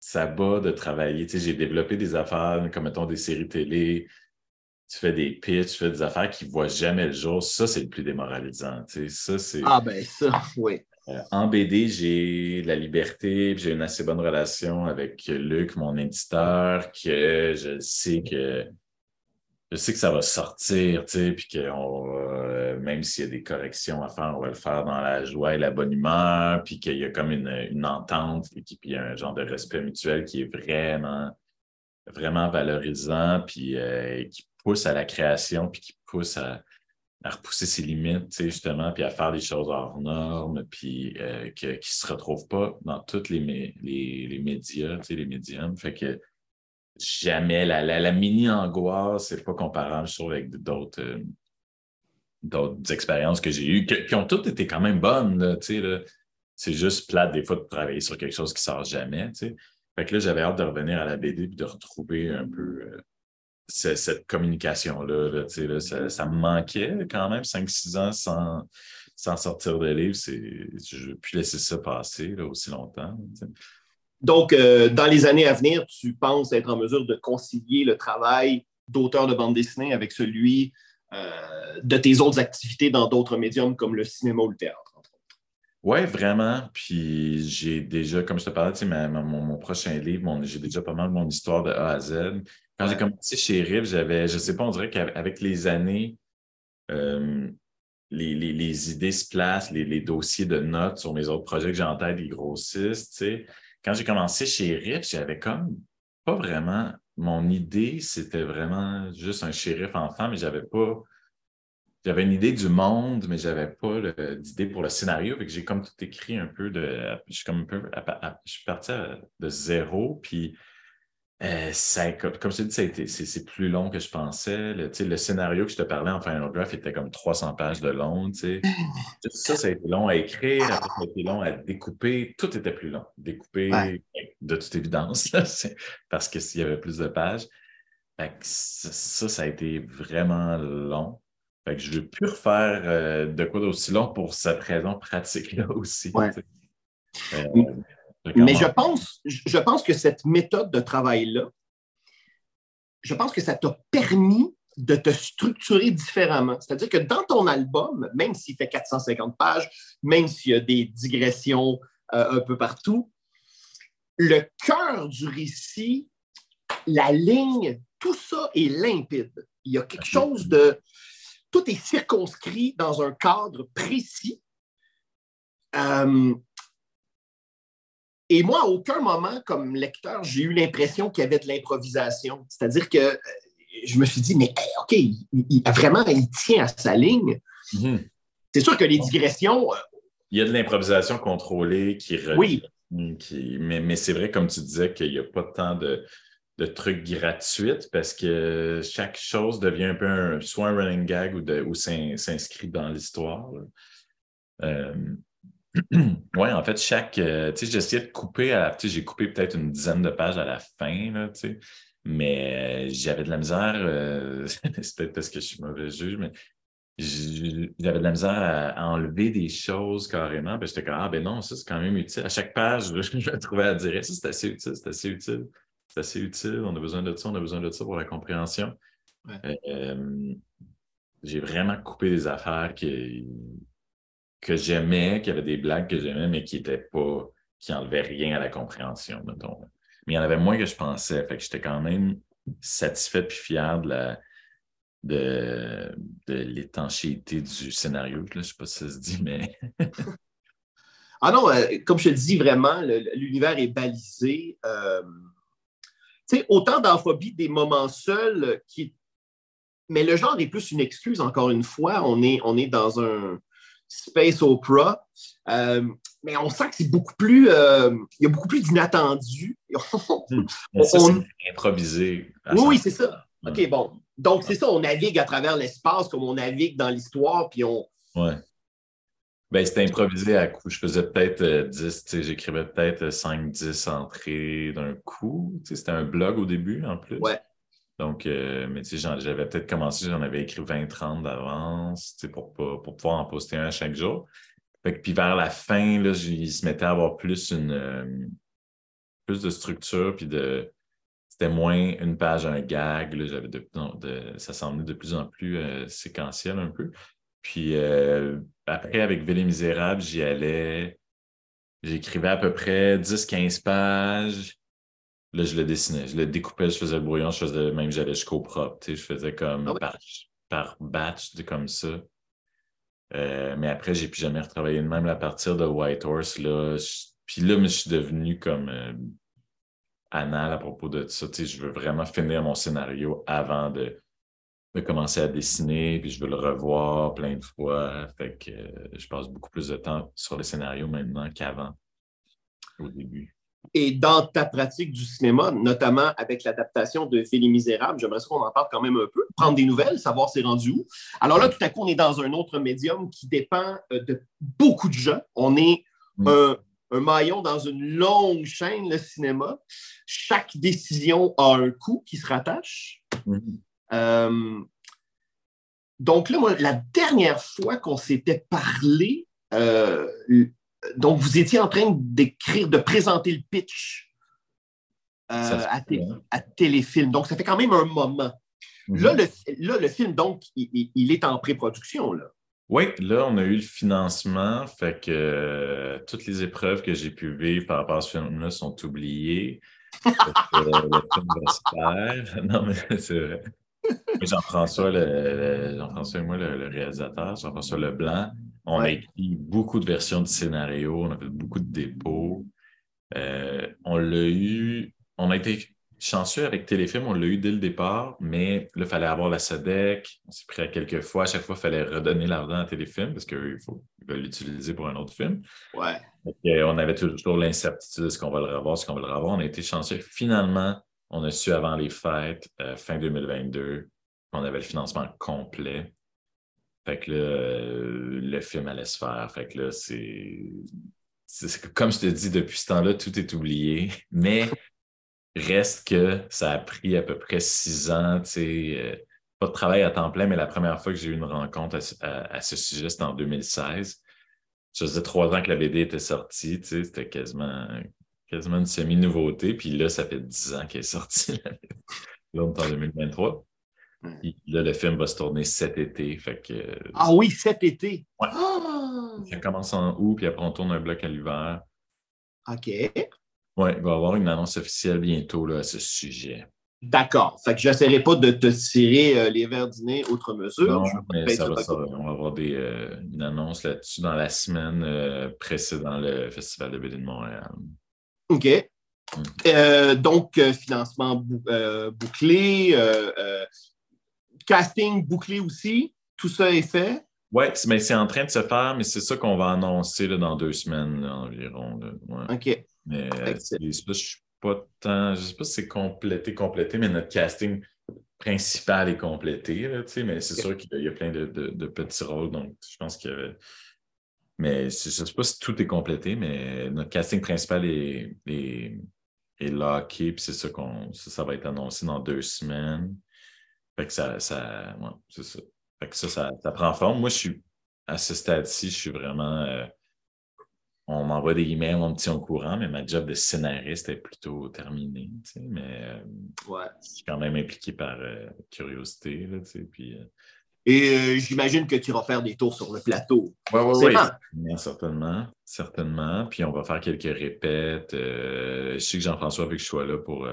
Ça bat de travailler. Tu sais, j'ai développé des affaires comme, mettons, des séries télé. Tu fais des pitchs, tu fais des affaires qui ne voient jamais le jour. Ça, c'est le plus démoralisant. Tu sais. Ça, c'est... Ah, ben ça, oui. Euh, en BD, j'ai la liberté, j'ai une assez bonne relation avec Luc, mon éditeur, que je sais que je sais que ça va sortir, tu sais, puis que euh, même s'il y a des corrections à faire, on va le faire dans la joie et la bonne humeur, puis qu'il y a comme une, entente, et puis y a un genre de respect mutuel qui est vraiment, vraiment valorisant, puis euh, qui pousse à la création, puis qui pousse à, repousser ses limites, justement, puis à faire des choses hors normes, puis euh, qui ne se retrouvent pas dans tous les, les, les médias, les médiums. Fait que jamais, la, la, mini-angoisse, c'est pas comparable, je trouve, avec d'autres euh, expériences que j'ai eues, qui ont toutes été quand même bonnes, C'est juste plate, des fois, de travailler sur quelque chose qui sort jamais. Fait que là, j'avais hâte de revenir à la BD et de retrouver un peu... Euh, cette communication-là. ça, me manquait quand même 5-6 ans sans, sans sortir de livre. Je ne plus laisser ça passer aussi longtemps. Donc, euh, dans les années à venir, tu penses être en mesure de concilier le travail d'auteur de bande dessinée avec celui euh, de tes autres activités dans d'autres médiums comme le cinéma ou le théâtre? Oui, vraiment. Puis j'ai déjà, comme je te parlais, mon, mon, prochain livre, j'ai déjà pas mal de mon histoire de A à Z. Quand j'ai commencé chez Riv, j'avais, je sais pas, on dirait qu'avec les années, euh, les, idées se placent, les, dossiers de notes sur mes autres projets que j'ai en tête, ils grossissent. Quand j'ai commencé chez Riff, j'avais comme pas vraiment. Mon idée, c'était vraiment juste un shérif enfant, mais j'avais pas. j'avais une idée du monde, mais j'avais pas d'idée pour le scénario. Fait j'ai comme tout écrit un peu de. Je suis comme un peu. Je suis parti de zéro, puis euh, ça, comme je t'ai dit, c'est plus long que je pensais. Le, le, scénario que je te parlais en Final Draft était comme 300 pages de long. ça, ça a été long à écrire, ça a été long à découper. Tout était plus long. Découper, de toute évidence, parce que s'il y avait plus de pages. ça, ça a été vraiment long. Fait que je ne veux plus refaire euh, de quoi d'aussi long pour cette raison pratique-là aussi. Euh, mais je pense, je pense que cette méthode de travail-là, je pense que ça t'a permis de te structurer différemment. C'est-à-dire que dans ton album, même s'il fait 450 pages, même s'il y a des digressions euh, un peu partout, le cœur du récit, la ligne, tout ça est limpide. Il y a quelque chose de... Tout est circonscrit dans un cadre précis. Euh, et moi, à aucun moment, comme lecteur, j'ai eu l'impression qu'il y avait de l'improvisation. C'est-à-dire que euh, je me suis dit, mais OK, il, vraiment, il tient à sa ligne. Mhm. C'est sûr que les digressions. Euh, il y a de l'improvisation contrôlée qui Oui. mais, c'est vrai, comme tu disais, qu'il n'y a pas tant de, trucs gratuits parce que chaque chose devient un peu soit un running gag ou, ou s'inscrit dans l'histoire. Euh, oui, en fait, chaque. Euh, tu sais, j'essayais de couper à la. Tu sais, j'ai coupé peut-être une dizaine de pages à la fin, là, tu sais. Mais euh, j'avais de la misère. Euh, c'est peut-être parce que je suis mauvais juge, mais j'avais de la misère à, enlever des choses carrément. Puis j'étais comme, ah, ben non, ça, c'est quand même utile. À chaque page, je, je me trouvais à dire, ça, c'est assez utile, c'est assez utile. C'est assez utile. On a besoin de ça, on a besoin de ça pour la compréhension. j'ai vraiment coupé des affaires qui que j'aimais, qu'il y avait des blagues que j'aimais, mais qui n'étaient pas, qui n'enlevaient rien à la compréhension, mettons. Mais il y en avait moins que je pensais. Fait que j'étais quand même satisfait puis fier de la de, l'étanchéité du scénario. Je ne sais pas si ça se dit, mais. ah non, euh, comme je te dis, vraiment, l'univers est balisé. Euh, tu sais, autant d'amphobie des moments seuls qui. Mais le genre est plus une excuse, encore une fois. On est, on est dans un space opera. Euh, mais on sent que c'est beaucoup plus. Euh, il y a beaucoup plus d'inattendu. Hmm. on... improvisé. Oui, oui, c'est ça. OK, bon. Donc, c'est ça, on navigue à travers l'espace comme on navigue dans l'histoire, puis on. Ouais. Ben, c'était improvisé à coup. Je faisais peut-être 10, euh, j'écrivais peut-être 5-10 entrées d'un coup. C'était un blog au début, en plus. Ouais. Donc, euh, mais tu sais, j'avais peut-être commencé, j'en avais écrit 20-30 d'avance, tu sais, pour, pour pouvoir en poster un à chaque jour. Fait que, puis vers la fin, là, il se mettait à avoir plus une euh, plus de structure, puis de c'était moins une page, un gag. J'avais de, ça semblait de plus en plus euh, séquentiel un peu. Puis après, avec Ville Misérable, j'y allais. J'écrivais à peu près 10-15 pages. Là, je le dessinais, je le découpais, je faisais le brouillon, je faisais même, j'allais jusqu'au propre. Je faisais comme ah par, batch, comme ça. Euh, mais après, j'ai plus jamais retravaillé. Même à partir de White Horse, là, puis là, je suis devenu comme euh, anal à propos de ça. Je veux vraiment finir mon scénario avant de, de, commencer à dessiner, puis je veux le revoir plein de fois. Fait que euh, je passe beaucoup plus de temps sur le scénario maintenant qu'avant, au début. Et dans ta pratique du cinéma, notamment avec l'adaptation de Philly Misérable, j'aimerais qu'on en parle quand même un peu, prendre des nouvelles, savoir c'est rendu où. Alors là, tout à coup, on est dans un autre médium qui dépend euh, de beaucoup de gens. On est mm. un, maillon dans une longue chaîne, le cinéma. Chaque décision a un coût qui se rattache. Mm. Euh, donc là, moi, la dernière fois qu'on s'était parlé, euh, donc, vous étiez en train d'écrire, de présenter le pitch euh, à, Téléfilm. Donc, ça fait quand même un moment. Mhm. là, le, film, donc, il, est en pré-production. Oui, là, on a eu le financement. Fait que euh, toutes les épreuves que j'ai pu vivre par rapport à ce film-là sont oubliées. Euh, le film va se faire. Non, mais c'est vrai. Jean-François, Jean-François et moi, le, réalisateur, Jean-François Leblanc, on a écrit beaucoup de versions du scénario, on a fait beaucoup de dépôts. Euh, on l'a eu, on a été chanceux avec Téléfilm, on l'a eu dès le départ, mais là, il fallait avoir la SEDEC. On s'est pris à quelques fois. À chaque fois, il fallait redonner l'argent à Téléfilm parce qu'il faut l'utiliser pour un autre film. Ouais. Euh, on avait toujours l'incertitude est-ce qu'on va le revoir, est-ce qu'on va le revoir. On a été chanceux. Finalement, on a su avant les fêtes, euh, fin 2022, qu'on avait le financement complet. Fait que là, euh, le film allait se faire. Fait que là, c'est. Comme je te dis, depuis ce temps-là, tout est oublié. Mais Reste que ça a pris à peu près six ans, tu sais, euh, pas de travail à temps plein, mais la première fois que j'ai eu une rencontre à, ce sujet, c'était en 2016. Ça faisait trois ans que la BD était sortie, tu sais, c'était quasiment, quasiment une semi-nouveauté. Puis là, ça fait dix ans qu'elle est sortie. est en 2023. Puis là, le film va se tourner cet été. Fait que, ah oui, cet été. Ouais. Ah! Ça commence en août, puis après on tourne un bloc à l'hiver. OK. Oui, il va y avoir une annonce officielle bientôt là, à ce sujet. D'accord. Fait que je n'essaierai pas de te tirer euh, les verres dîner autre mesure. Non, mais ça va, ça, on va avoir des, euh, une annonce là-dessus dans la semaine euh, précédant le Festival de BD de Montréal. OK. Mm. donc, financement bouclé, casting bouclé aussi, tout ça est fait. Oui, mais c'est en train de se faire, mais c'est ça qu'on va annoncer là, dans deux semaines environ. OK. Mais euh, je suis pas tant. Je sais pas si c'est complété, complété, mais notre casting principal est complété, mais c'est sûr qu'il y a plein de, petits rôles, donc je pense que. Mais je ne sais pas si tout est complété, mais notre casting principal est, est, est locké, puis c'est ça qu'on ça, va être annoncé dans deux semaines. Fait que ça, ça, c'est ça. Fait que ça, ça, prend forme. Moi, je suis à ce stade-ci, je suis vraiment euh, on m'envoie des emails, on me tient au courant, mais ma job de scénariste est plutôt terminée. mais euh, je suis quand même impliqué par euh, curiosité. Là, puis, euh, Et j'imagine que tu vas faire des tours sur le plateau. Oui, oui, oui. Certainement, certainement. Puis on va faire quelques répètes. je sais que Jean-François veut que je sois là pour.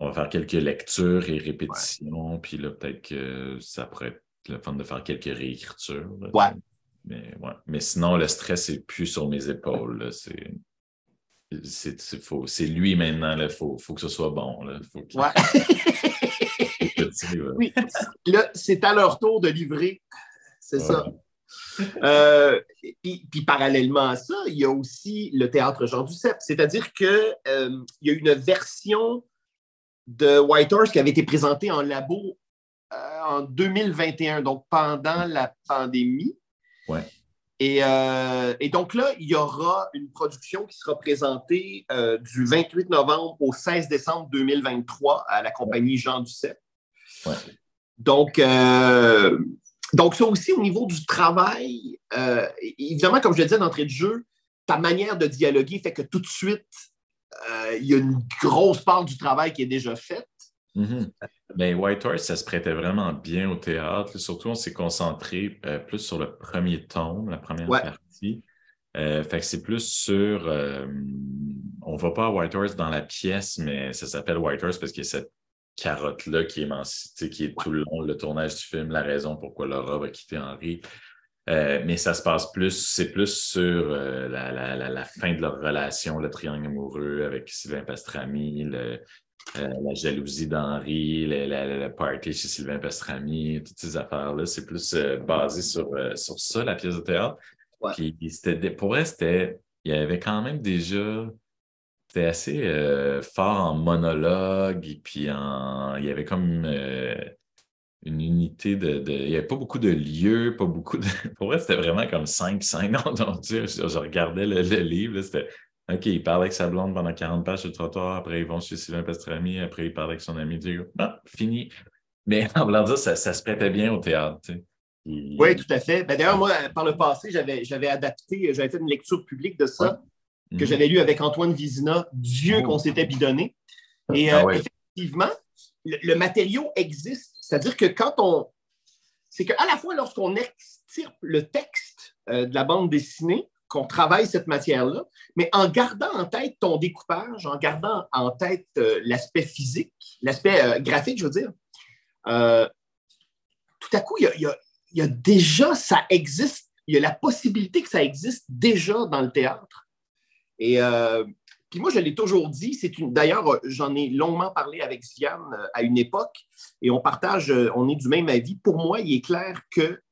On va faire quelques lectures et répétitions. Puis là, peut-être que ça pourrait être le fun de faire quelques réécritures. ouais. Mais, ouais. Mais sinon, le stress n'est plus sur mes épaules. C'est. C'est lui maintenant, il faut, faut, que ce soit bon. Là. Faut oui, là, c'est à leur tour de livrer. C'est ça. Euh, puis, parallèlement à ça, il y a aussi le théâtre Jean Duceppe. C'est-à-dire qu'il euh, y a une version de White Horse qui avait été présentée en labo euh, en 2021, donc pendant la pandémie. Euh, et, donc là, il y aura une production qui sera présentée euh, du 28 novembre au 16 décembre 2023 à la compagnie Jean Duceppe. Donc, euh, donc, ça aussi, au niveau du travail, évidemment, comme je le disais d'entrée de jeu, ta manière de dialoguer fait que tout de suite, il y a une grosse part du travail qui est déjà faite. Mm-hmm. Ben, White Horse, ça se prêtait vraiment bien au théâtre. Surtout, on s'est concentré euh, plus sur le premier tome, la première partie. Euh, fait que c'est plus sur. Euh, on ne va pas à White Horse dans la pièce, mais ça s'appelle White Horse parce qu'il y a cette carotte-là qui est, qui est tout le long le tournage du film, la raison pourquoi Laura va quitter Henri. Mais ça se passe plus, c'est plus sur la, la, fin de leur relation, le triangle amoureux avec Sylvain Pastrami, le, euh, la jalousie d'Henri, le, party chez Sylvain Pastrami, toutes ces affaires-là. C'est plus euh, basé sur, euh, sur ça, la pièce de théâtre. Puis, pour vrai, c'était, il y avait quand même déjà, c'était assez fort en monologue, et puis en, il y avait comme une unité de, Il n'y avait pas beaucoup de lieux, pas beaucoup de. Pour vrai, c'était vraiment comme cinq scènes. Donc, je, je regardais le, le livre, c'était OK, il parle avec sa blonde pendant 40 pages sur le trottoir, après ils vont chez Sylvain Pastrami, après il parle avec son ami Diego. Ah, fini. Mais en voulant dire, ça, se prêtait bien au théâtre. Oui, tout à fait. Ben, D'ailleurs, moi, par le passé, j'avais adapté, j'avais fait une lecture publique de ça, que mhm. j'avais lu avec Antoine Vizina, Dieu oh. qu'on s'était bidonné. Et ah euh, effectivement, le, matériau existe. C'est-à-dire que quand on. C'est qu'à la fois, lorsqu'on extirpe le texte euh, de la bande dessinée, qu'on travaille cette matière-là, mais en gardant en tête ton découpage, en gardant en tête euh, l'aspect physique, l'aspect euh, graphique, je veux dire, tout à coup, il y, a, déjà, ça existe, il y a la possibilité que ça existe déjà dans le théâtre. Et puis moi, je l'ai toujours dit, c'est une. D'ailleurs, j'en ai longuement parlé avec Ziane euh, à une époque, et on partage, euh, on est du même avis. Pour moi, il est clair que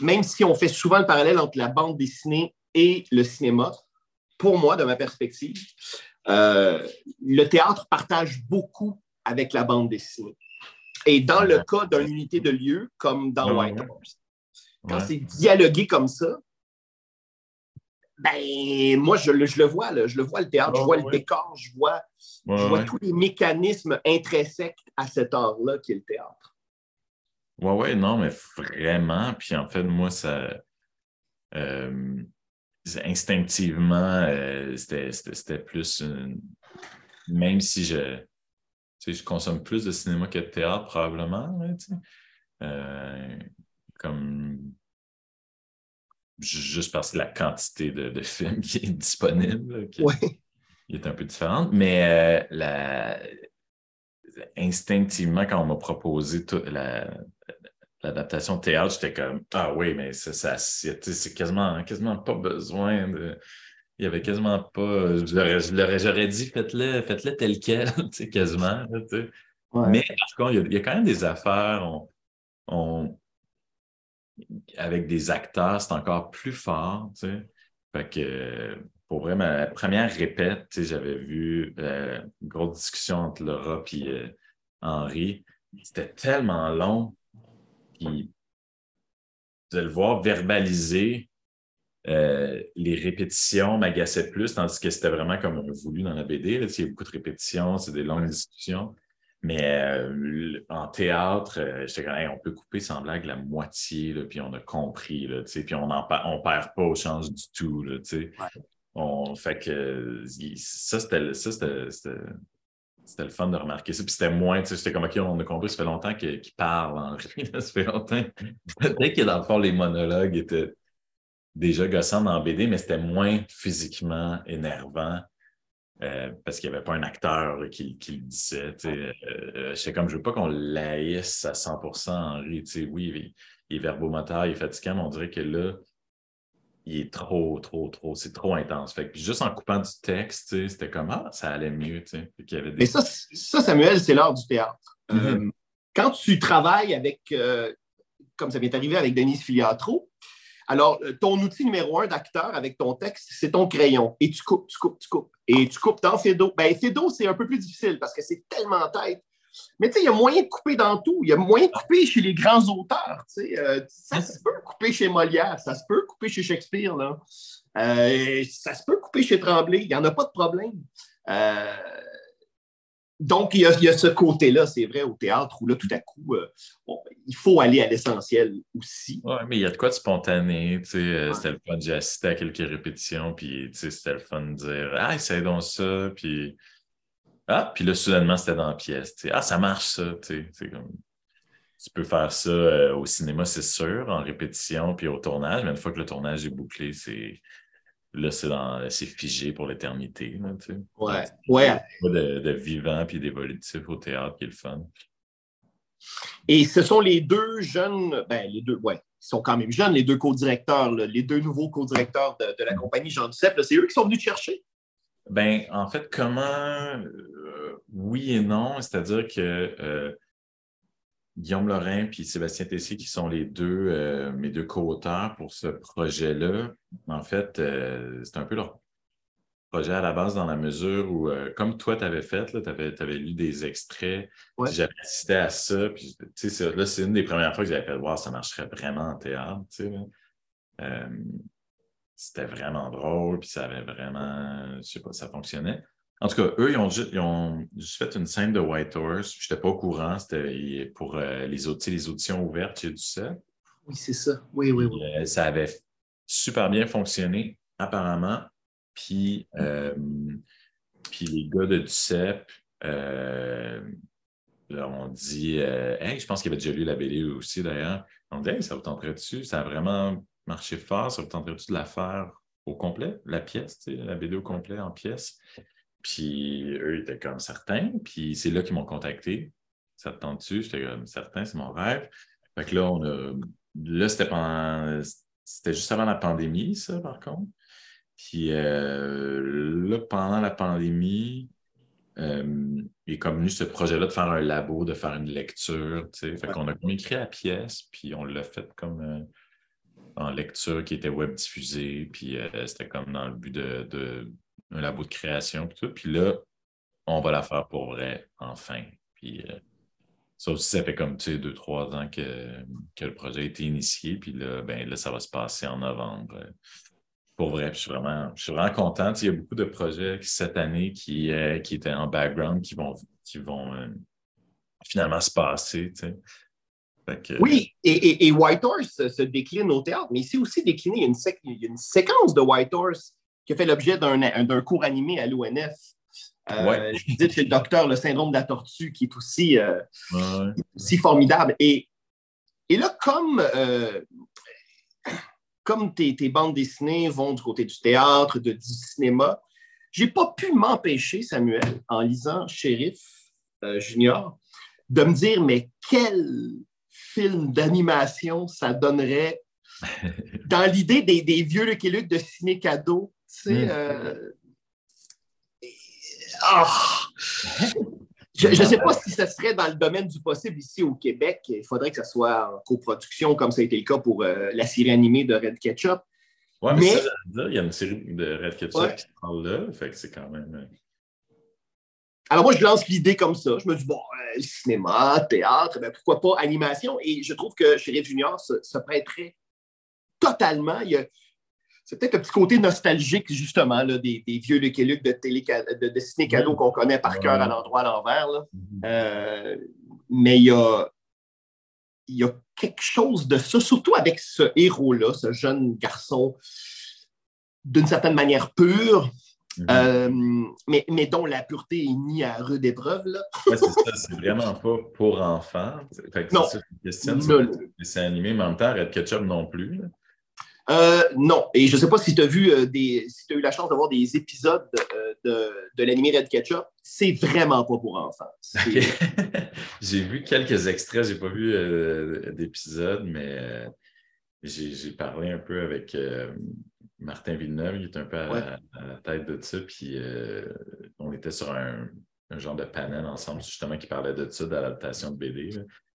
même si on fait souvent le parallèle entre la bande dessinée et le cinéma, pour moi, de ma perspective, euh, le théâtre partage beaucoup avec la bande dessinée. Et dans le cas d'une unité de lieu, comme dans White Horse, quand c'est dialogué comme ça, ben, moi, je, je le vois, là, je le vois le théâtre, je vois le décor, je vois, je vois tous les mécanismes intrinsèques à cet art-là qui est le théâtre. Oui, oui, non, mais vraiment. Puis en fait, moi, ça. Euh, instinctivement, euh, c'était plus. même si je, je consomme plus de cinéma que de théâtre, probablement. Euh, comme juste parce que la quantité de, films qui est disponible qui, est un peu différente. Mais la, instinctivement, quand on m'a proposé la, l'adaptation théâtre, j'étais comme Ah oui, mais ça, ça c'est quasiment, quasiment pas besoin de. Il n'y avait quasiment pas. J'aurais dit faites-le faites tel quel, quasiment. Mais par contre, il y, a, quand même des affaires. On, avec des acteurs, c'est encore plus fort. Fait que pour vrai, ma première répète, j'avais vu euh, une grosse discussion entre Laura et euh, Henri. C'était tellement long puis de le voir verbaliser euh, les répétitions m'agaçaient plus, tandis que c'était vraiment comme voulu dans la BD. il y a beaucoup de répétitions, c'est des longues discussions. Mais euh, en théâtre, euh, j'étais comme, on peut couper sans blague la moitié, puis on a compris, là, puis on ne perd pas au change du tout. Là, on, fait que ça, c'était le fun de remarquer ça. Puis c'était moins, c'était comme, OK, on a compris, ça fait longtemps qu'il parle, Henri. ça fait longtemps. Peut-être que dans le fond, les monologues étaient déjà gossants dans BD, mais c'était moins physiquement énervant. Euh, parce qu'il n'y avait pas un acteur qui, qui le disait. Euh, c'est comme je ne veux pas qu'on laïsse à 100% Henri. Oui, il, il est verbomoteur, il est fatigant, mais on dirait que là, il est trop, trop, trop, c'est trop intense. Fait que juste en coupant du texte, c'était comme Ah, ça allait mieux. Mais ça, ça, Samuel, c'est l'art du théâtre. Mm-hmm. Euh, quand tu travailles avec, euh, comme ça m'est arrivé avec Denise Filiatro, alors euh, ton outil numéro un d'acteur avec ton texte, c'est ton crayon. Et tu coupes, tu coupes, tu coupes. Et tu coupes dans Fedo. Ben, Fedo, c'est un peu plus difficile parce que c'est tellement tête. Mais tu sais, il y a moyen de couper dans tout. Il y a moyen de couper chez les grands auteurs. Euh, ça se peut couper chez Molière, ça se peut couper chez Shakespeare. Là. Euh, ça se peut couper chez Tremblay. Il n'y en a pas de problème. Euh, donc, il y, a, ce côté-là, c'est vrai, au théâtre, où là, tout à coup, il faut aller à l'essentiel aussi. Oui, mais il y a de quoi de spontané. C'était le fun, j'ai assisté à quelques répétitions, puis c'était le fun de dire Ah, essaye donc ça, puis ah, puis là, soudainement, c'était dans la pièce. Ah, ça marche, ça. Comme... Tu peux faire ça euh, au cinéma, c'est sûr, en répétition, puis au tournage, mais une fois que le tournage est bouclé, c'est. Là, c'est, figé pour l'éternité. Ouais. ouais. De, de vivant puis d'évolutif au théâtre qui est le fun. Et ce sont les deux jeunes, ben, les deux, ouais, ils sont quand même jeunes, les deux co-directeurs, les deux nouveaux co-directeurs de, de, la mm. compagnie Jean Duceppe. C'est eux qui sont venus te chercher? Ben, en fait, comment euh, oui et non, c'est-à-dire que euh, Guillaume Lorrain et Sébastien Tessier, qui sont les deux, euh, mes deux co-auteurs pour ce projet-là, en fait, c'est un peu leur projet à la base dans la mesure où, comme toi, tu avais fait, tu avais, lu des extraits, j'avais assisté à ça, puis là, c'est une des premières fois que j'avais fait voir ça marcherait vraiment en théâtre c'était vraiment drôle, puis ça avait vraiment, je sais pas, ça fonctionnait. En tout cas, eux, ils ont juste, fait une scène de White Horse. Je n'étais pas au courant, c'était pour euh, les, les auditions ouvertes chez Duceppe. Oui, c'est ça. Oui, oui, oui. Euh, ça avait super bien fonctionné, apparemment. Puis, euh, puis les gars de Duceppe, on dit, hey, je pense qu'il avait déjà lu la BD aussi d'ailleurs. On dit, hey, ça vous tenterait dessus? Ça a vraiment marché fort, ça vous tenterait-tu de la faire au complet, la pièce, la BD au complet en pièce? Puis eux étaient comme certains, puis c'est là qu'ils m'ont contacté. Ça te tente-tu? J'étais comme certain, c'est mon rêve. Fait que là, on a. Là, c'était pendant. C'était juste avant la pandémie, ça, par contre. Puis là, pendant la pandémie, il est comme venu ce projet-là de faire un labo, de faire une lecture. Fait qu'on a comme écrit la pièce, puis on l'a fait comme en lecture qui était web diffusée, puis c'était comme dans le but de, un labo de création, puis tout. Puis là, on va la faire pour vrai, enfin. Puis ça aussi, ça fait comme, tu sais, deux, trois ans que, le projet a été initié. Puis là, ben, là, ça va se passer en novembre. Pour vrai, je suis vraiment, je suis vraiment content. il y a beaucoup de projets cette année qui, euh, qui étaient en background qui vont, qui vont euh, finalement se passer. Oui, et, et, White Horse se décline au théâtre, mais ici aussi décliné. Il y a une, séquence de White Horse qui a fait l'objet d'un cours animé à l'ONF euh, je dis chez le docteur, le syndrome de la tortue, qui est aussi, euh, formidable. Et, et là, comme, euh, comme tes, bandes dessinées vont du côté du théâtre, de, du cinéma, j'ai pas pu m'empêcher, Samuel, en lisant Sheriff Junior, de me dire, mais quel film d'animation ça donnerait dans l'idée des, vieux Lucky Luke de ciné cadeau. Tu sais, mm. Ah! Je ne sais pas si ce serait dans le domaine du possible ici au Québec. Il faudrait que ce soit en coproduction, comme ça a été le cas pour euh, la série animée de Red Ketchup. Oui, mais, il y a une série de Red Ketchup qui parle là, fait que c'est quand même. Euh, Alors moi, je lance l'idée comme ça. Je me dis, bon, euh, cinéma, théâtre, ben, pourquoi pas animation? Et je trouve que Sheriff Junior se, se prêterait totalement. Il y a, c'est peut-être un petit côté nostalgique, justement, des, vieux Lucky Luke de, télé, de, de ciné cadeau qu'on connaît par cœur à l'endroit à l'envers. Mm-hmm. Euh, mais il y a, y a quelque chose de ça, surtout avec ce héros-là, ce jeune garçon, d'une certaine manière pur, mm-hmm. euh, mais, mais, dont la pureté est mise à rude épreuve. Oui, c'est ça, c'est vraiment pas pour enfants. non. C'est c'est animé, mais en même temps, Red Ketchup non plus. Euh, non. Et je ne sais pas si tu as vu euh, des, si tu as eu la chance de voir des épisodes euh, de, de l'animé Red Ketchup. C'est vraiment pas pour enfants. j'ai vu quelques extraits, j'ai pas vu d'épisodes, mais j'ai parlé un peu avec Martin Villeneuve, il est un peu à, la tête de ça, puis on était sur un, genre de panel ensemble, justement, qui parlait de ça, d'adaptation de BD.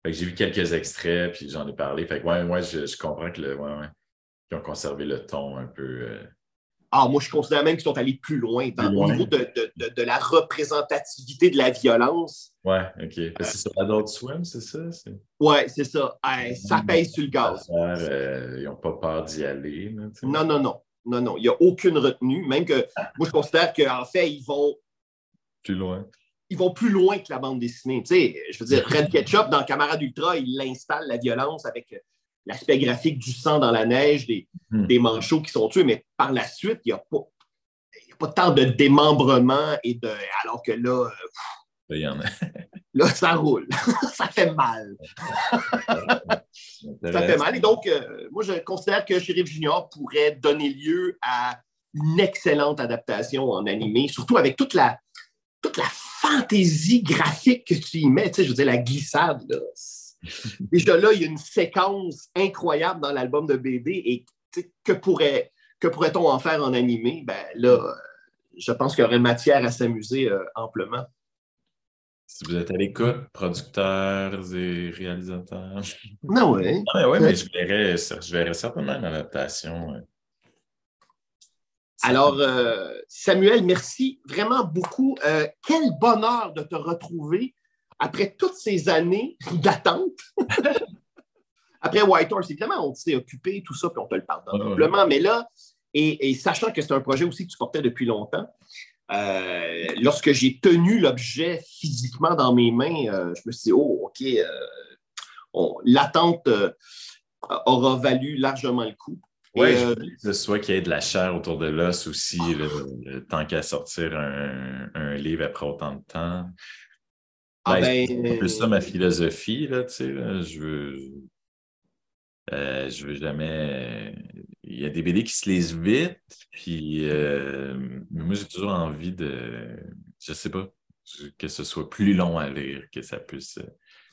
j'ai vu quelques extraits, puis j'en ai parlé. Fait que ouais, ouais, je, comprends que le. Ouais, qui ont conservé le ton un peu. Euh, ah, moi, je considère même qu'ils sont allés plus loin, dans, au niveau de, de, la représentativité de la violence. Ouais, OK. c'est sur Adult Swim, c'est ça? Ouais, c'est ça. ça pèse sur le gaz. Euh, ils n'ont pas peur d'y aller. non, non, non. Non, non. Il n'y a aucune retenue. Même que moi, je considère qu'en fait, ils vont. Plus loin. Ils vont plus loin que la bande dessinée. Tu sais, je veux dire, Red Ketchup, dans Camarade Ultra, il installe la violence avec l'aspect graphique du sang dans la neige, des, hmm. des manchots qui sont tués, mais par la suite, il n'y a pas pas tant de démembrement et de. Alors que là. il y en a. là, ça roule. ça fait mal. ça fait mal. Et donc, euh, moi, je considère que Sheriff Junior pourrait donner lieu à une excellente adaptation en animé, surtout avec toute la, toute la fantaisie graphique que tu y mets. Tu sais, je veux dire, la glissade, là Déjà là, il y a une séquence incroyable dans l'album de BD et que pourrait que pourrait-on en faire en animé? Ben là, je pense qu'il y aurait matière à s'amuser euh, amplement. Si vous êtes à l'écoute, producteurs et réalisateurs. Non, oui. Ah, oui, mais je verrais, je verrais certainement une adaptation. Alors, euh, Samuel, merci vraiment beaucoup. Euh, quel bonheur de te retrouver après toutes ces années d'attente, après Whitehorse, évidemment, on s'est occupé, tout ça, puis on te le pardonne simplement. Mais là, et, sachant que c'est un projet aussi que tu portais depuis longtemps, euh, lorsque j'ai tenu l'objet physiquement dans mes mains, euh, je me suis dit, oh, OK, euh, l'attente aura valu largement le coup. Oui, soit qu'il y ait de la chair autour de l'os aussi, tant qu'à sortir un, un, livre après autant de temps. Ah ben, c'est un peu ça ma philosophie, là, tu sais, je veux... Euh, je veux jamais. Il y a des BD qui se lisent vite, puis euh, moi j'ai toujours envie de. Je sais pas. que ce soit plus long à lire, que ça puisse.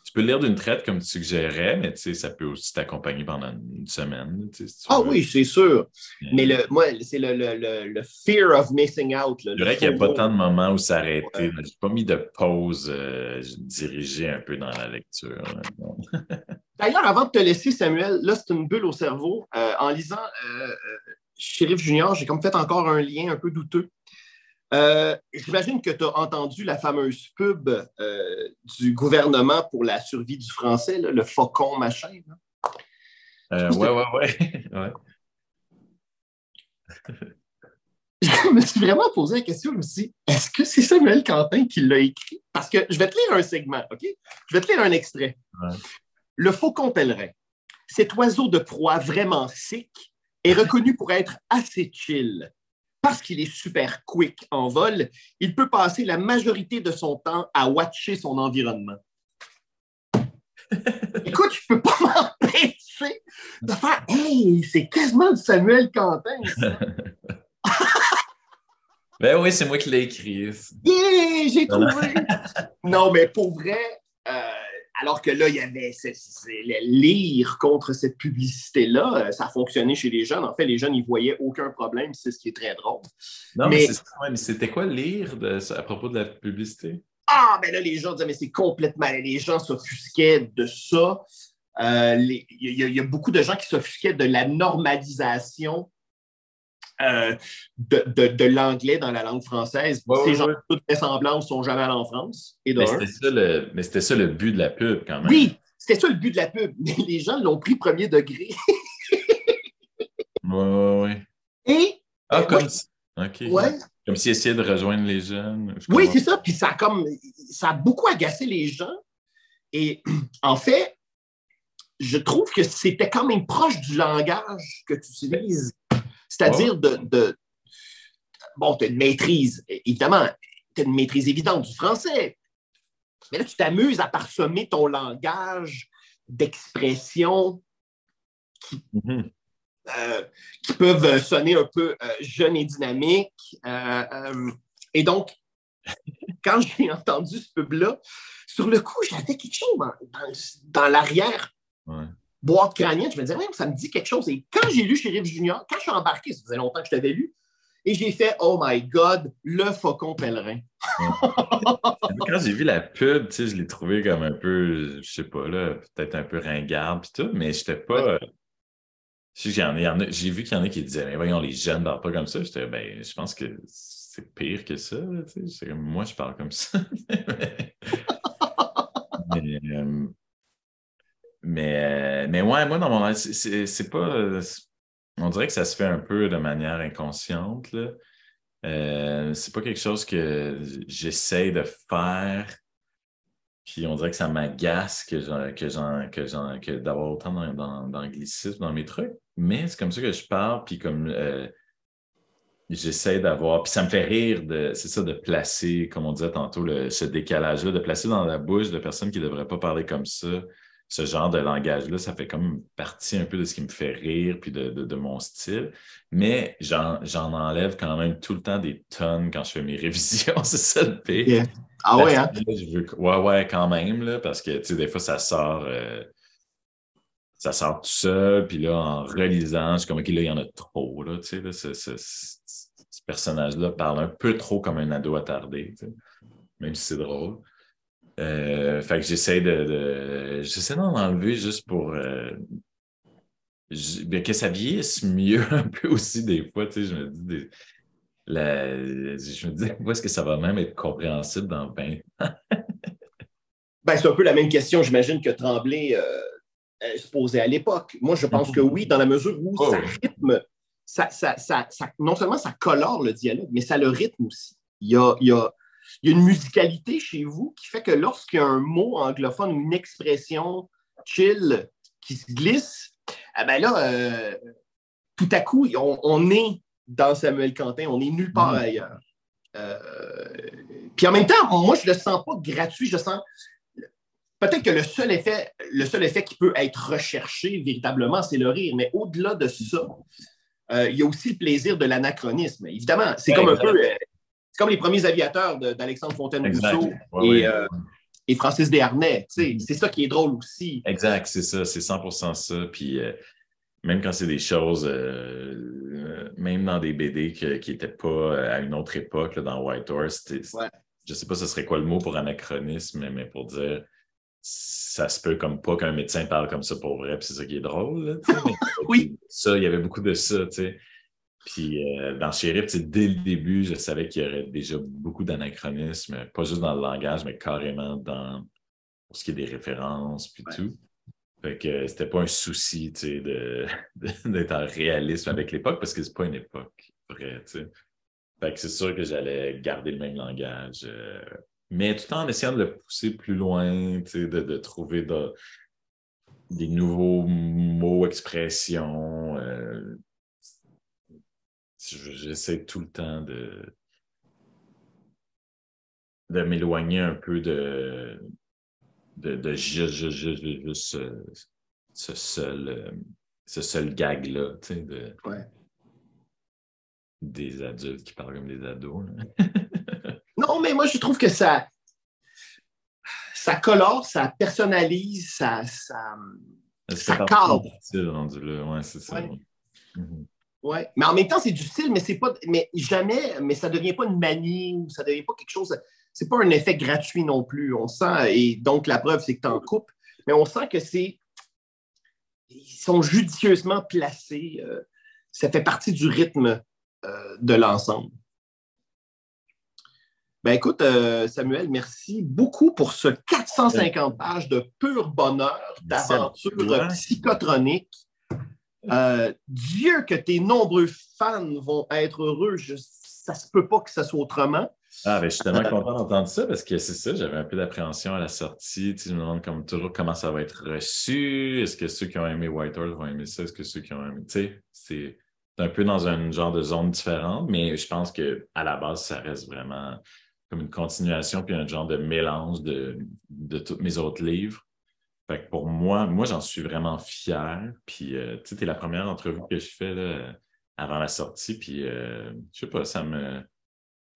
Euh, tu peux le lire d'une traite comme tu suggérais, mais ça peut aussi t'accompagner pendant une semaine. ah oui, c'est sûr. Mais le, moi, c'est le, le, le, fear of missing out. C'est vrai qu'il n'y a pas tant de moments où s'arrêter. Ouais. Je n'ai pas mis de pause euh, dirigée un peu dans la lecture. D'ailleurs, avant de te laisser, Samuel, là, c'est une bulle au cerveau. Euh, en lisant euh, Sheriff Junior, j'ai comme fait encore un lien un peu douteux. Euh, j'imagine que tu as entendu la fameuse pub euh, du gouvernement pour la survie du français, le faucon machin. Oui, Euh, ouais, ouais, ouais, je me suis vraiment posé la question aussi est-ce que c'est Samuel Quentin qui l'a écrit? Parce que je vais te lire un segment, OK? Je vais te lire un extrait. Le faucon pèlerin, cet oiseau de proie vraiment sick, est reconnu pour être assez chill parce qu'il est super quick en vol, il peut passer la majorité de son temps à watcher son environnement. Écoute, je peux pas m'empêcher de faire Hey, c'est quasiment du Samuel Quentin, ben oui, c'est moi qui l'ai écrit. Yeah, j'ai trouvé. non, mais pour vrai, euh, alors que là, il y avait le lire contre cette publicité-là, euh, ça a fonctionné chez les jeunes. En fait, les jeunes, ils voyaient aucun problème, c'est ce qui est très drôle. Non, mais, c'était quoi lire à propos de la publicité? Ah, ben là, les gens disaient, mais c'est complètement. Les gens s'offusquaient de ça. Euh, il y, a beaucoup de gens qui s'offusquaient de la normalisation euh, de, l'anglais dans la langue française. Ces gens, toutes les semblances sont jamais allés en France. mais c'était ça, le but de la pub, quand même. Oui, c'était ça le but de la pub. Mais les gens l'ont pris premier degré. oui, oui, oui. Et. Ah, comme. OK. Ouais. Comme s'ils essayaient de rejoindre les jeunes. Oui, c'est ça. Puis ça a, comme, ça a beaucoup agacé les gens. Et en fait, je trouve que c'était quand même proche du langage que tu utilises c'est-à-dire de, Bon, tu as une maîtrise, évidemment, tu as une maîtrise évidente du français. Mais là, tu t'amuses à parsemer ton langage d'expression qui, mm-hmm. euh, peuvent sonner un peu euh, jeune et dynamique. Euh, et donc, quand j'ai entendu ce pub-là, sur le coup, j'avais quelque chose dans, l'arrière boîte crânienne, je me disais, même, ça me dit quelque chose. Et quand j'ai lu Sheriff Junior, quand je suis embarqué, ça faisait longtemps que je t'avais lu, et j'ai fait Oh my God, le faucon pèlerin. quand j'ai vu la pub, tu sais, je l'ai trouvé comme un peu, je sais pas, là, peut-être un peu ringarde puis tout, mais j'étais pas. J'ai vu qu'il y en a qui disaient, mais voyons, les jeunes ne parlent pas comme ça. J'étais, ben, je pense que c'est pire que ça. Tu sais. Moi, je parle comme ça. mais, euh, mais, mais ouais, moi, dans mon c'est pas. On dirait que ça se fait un peu de manière inconsciente. Là. Euh, c'est pas quelque chose que j'essaie de faire. Puis on dirait que ça m'agace que, que, que, que d'avoir autant d'anglicisme dans, mes trucs. Mais c'est comme ça que je parle, puis comme euh, j'essaie d'avoir. Puis ça me fait rire de, c'est ça, de placer, comme on disait tantôt, ce décalage-là, de placer dans la bouche de personnes qui ne devraient pas parler comme ça ce genre de langage-là, ça fait comme partie un peu de ce qui me fait rire puis de, mon style. Mais j'en enlève quand même tout le temps des tonnes quand je fais mes révisions. c'est ça le pire. Ah ouais, hein? Ouais, ouais, quand même, là, parce que, tu sais, des fois, ça sort... Euh, ça sort tout seul, puis là, en relisant, je suis comme, OK, là, il y en a trop, là, tu sais, ce, personnage-là parle un peu trop comme un ado attardé, même si c'est drôle. Euh, fait que j'essaie de, j'essaie d'en enlever juste pour euh, que ça vieillisse mieux un peu aussi des fois. Tu sais, je me dis la, je me dis est-ce que ça va même être compréhensible dans 20 ans? ben, c'est un peu la même question, j'imagine, que Tremblay euh, se posait à l'époque. Moi, je pense que oui, dans la mesure où oh. ça rythme, ça, ça, ça, non seulement ça colore le dialogue, mais ça le rythme aussi. Il y a, il y a il y a une musicalité chez vous qui fait que lorsqu'il y a un mot anglophone ou une expression chill qui se glisse, eh ben là, euh, tout à coup, on, est dans Samuel Quentin, on est nulle part mm. ailleurs. Euh, puis en même temps, moi, je ne le sens pas gratuit, je sens. Peut-être que le seul effet, le seul effet qui peut être recherché véritablement, c'est le rire. Mais au-delà de ça, euh, il y a aussi le plaisir de l'anachronisme. Évidemment, c'est comme un peu comme les premiers aviateurs d'Alexandre Fontaine-Rousseau et, euh, et, Francis Desharnais. Mm-hmm. C'est ça qui est drôle aussi. Exact, c'est ça, c'est 100% ça. Puis euh, même quand c'est des choses, même dans des BD qui n'étaient pas à une autre époque, dans White Horse, je ne sais pas ce serait quoi le mot pour anachronisme, mais pour dire ça se peut comme pas qu'un médecin parle comme ça pour vrai, puis c'est ça qui est drôle. oui. Ça, il y avait beaucoup de ça, tu sais. Puis euh, dans Sheriff, dès le début, je savais qu'il y aurait déjà beaucoup d'anachronismes, pas juste dans le langage, mais carrément dans pour ce qui est des références, puis tout. Fait que c'était pas un souci, tu sais, d'être en réalisme avec l'époque, parce que c'est pas une époque vraie, tu sais. Fait que c'est sûr que j'allais garder le même langage. Euh, mais tout en essayant de le pousser plus loin, de, de trouver des nouveaux mots, expressions. Euh, j'essaie tout le temps de, de m'éloigner un peu de, de, de juste, ce, seul, ce seul gag-là, de, des adultes qui parlent comme des ados. Non, mais moi, je trouve que ça, ça colore, ça personnalise, ça, ça, ça cadre. Ouais, c'est ça. Mhm. Ouais. Mais en même temps, c'est du style, mais c'est pas. Mais jamais, mais ça devient pas une manie ou ça devient pas quelque chose. C'est pas un effet gratuit non plus. On sent, et donc la preuve, c'est que tu en coupes, mais on sent que c'est. Ils sont judicieusement placés. Euh, ça fait partie du rythme euh, de l'ensemble. Ben écoute, euh, Samuel, merci beaucoup pour ce 450 pages de pur bonheur, d'aventure psychotronique. Euh, Dieu que tes nombreux fans vont être heureux. ça se peut pas que ça soit autrement. Ah, ben, je suis tellement content d'entendre ça parce que c'est ça, j'avais un peu d'appréhension à la sortie. Tu je me demande comme toujours comment ça va être reçu. Est-ce que ceux qui ont aimé White Horse vont aimer ça? Est-ce que ceux qui ont aimé. Tu sais, c'est un peu dans un genre de zone différente, mais je pense qu'à la base, ça reste vraiment comme une continuation puis un genre de mélange de, de tous mes autres livres. Fait que pour moi, moi, j'en suis vraiment fier. Puis, euh, tu sais, t'es la première entrevue que je fais là, avant la sortie. Puis, euh, je sais pas, ça me,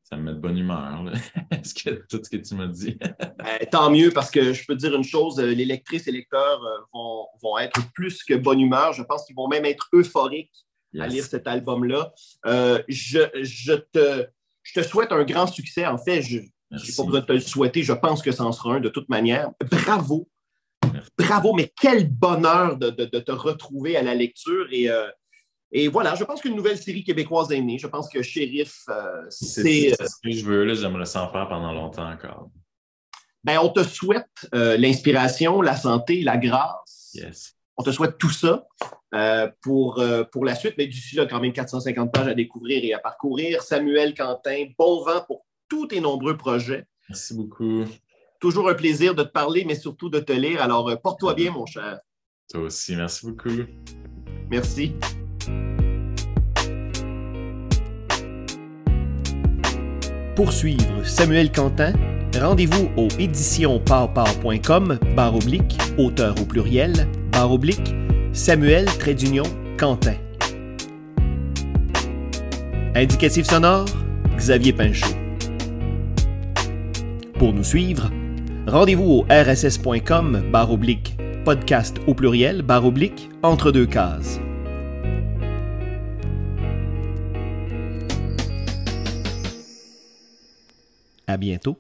ça me met de bonne humeur. ce que, tout ce que tu m'as dit? Ben, tant mieux, parce que je peux te dire une chose, euh, les lectrices et lecteurs vont, vont être plus que bonne humeur. Je pense qu'ils vont même être euphoriques à lire cet album-là. je, je te je te souhaite un grand succès. En fait, je n'ai pas besoin de te le souhaiter. Je pense que ça en sera un de toute manière. Bravo. Bravo, mais quel bonheur de, te retrouver à la lecture. Et, euh, et voilà, je pense qu'une nouvelle série québécoise est née. Je pense que Shérif, euh, c'est. ce que je veux. J'aimerais s'en faire pendant longtemps encore. Ben, on te souhaite euh, l'inspiration, la santé, la grâce. Yes. On te souhaite tout ça. Pour, pour la suite. Mais d'ici là, quand même 450 pages à découvrir et à parcourir. Samuel Quentin, bon vent pour tous tes nombreux projets. Merci beaucoup. Toujours un plaisir de te parler, mais surtout de te lire. Alors, euh, porte-toi bien, mon cher. Toi aussi, merci beaucoup. Merci. Pour suivre Samuel Quentin, rendez-vous au éditionparpar.com barre oblique, auteur au pluriel, barre oblique, Samuel Trédunion Quentin. Indicatif sonore, Xavier Pinchot. Pour nous suivre, rendez-vous au rss.com barre oblique, podcast au pluriel barre oblique, entre deux cases. À bientôt.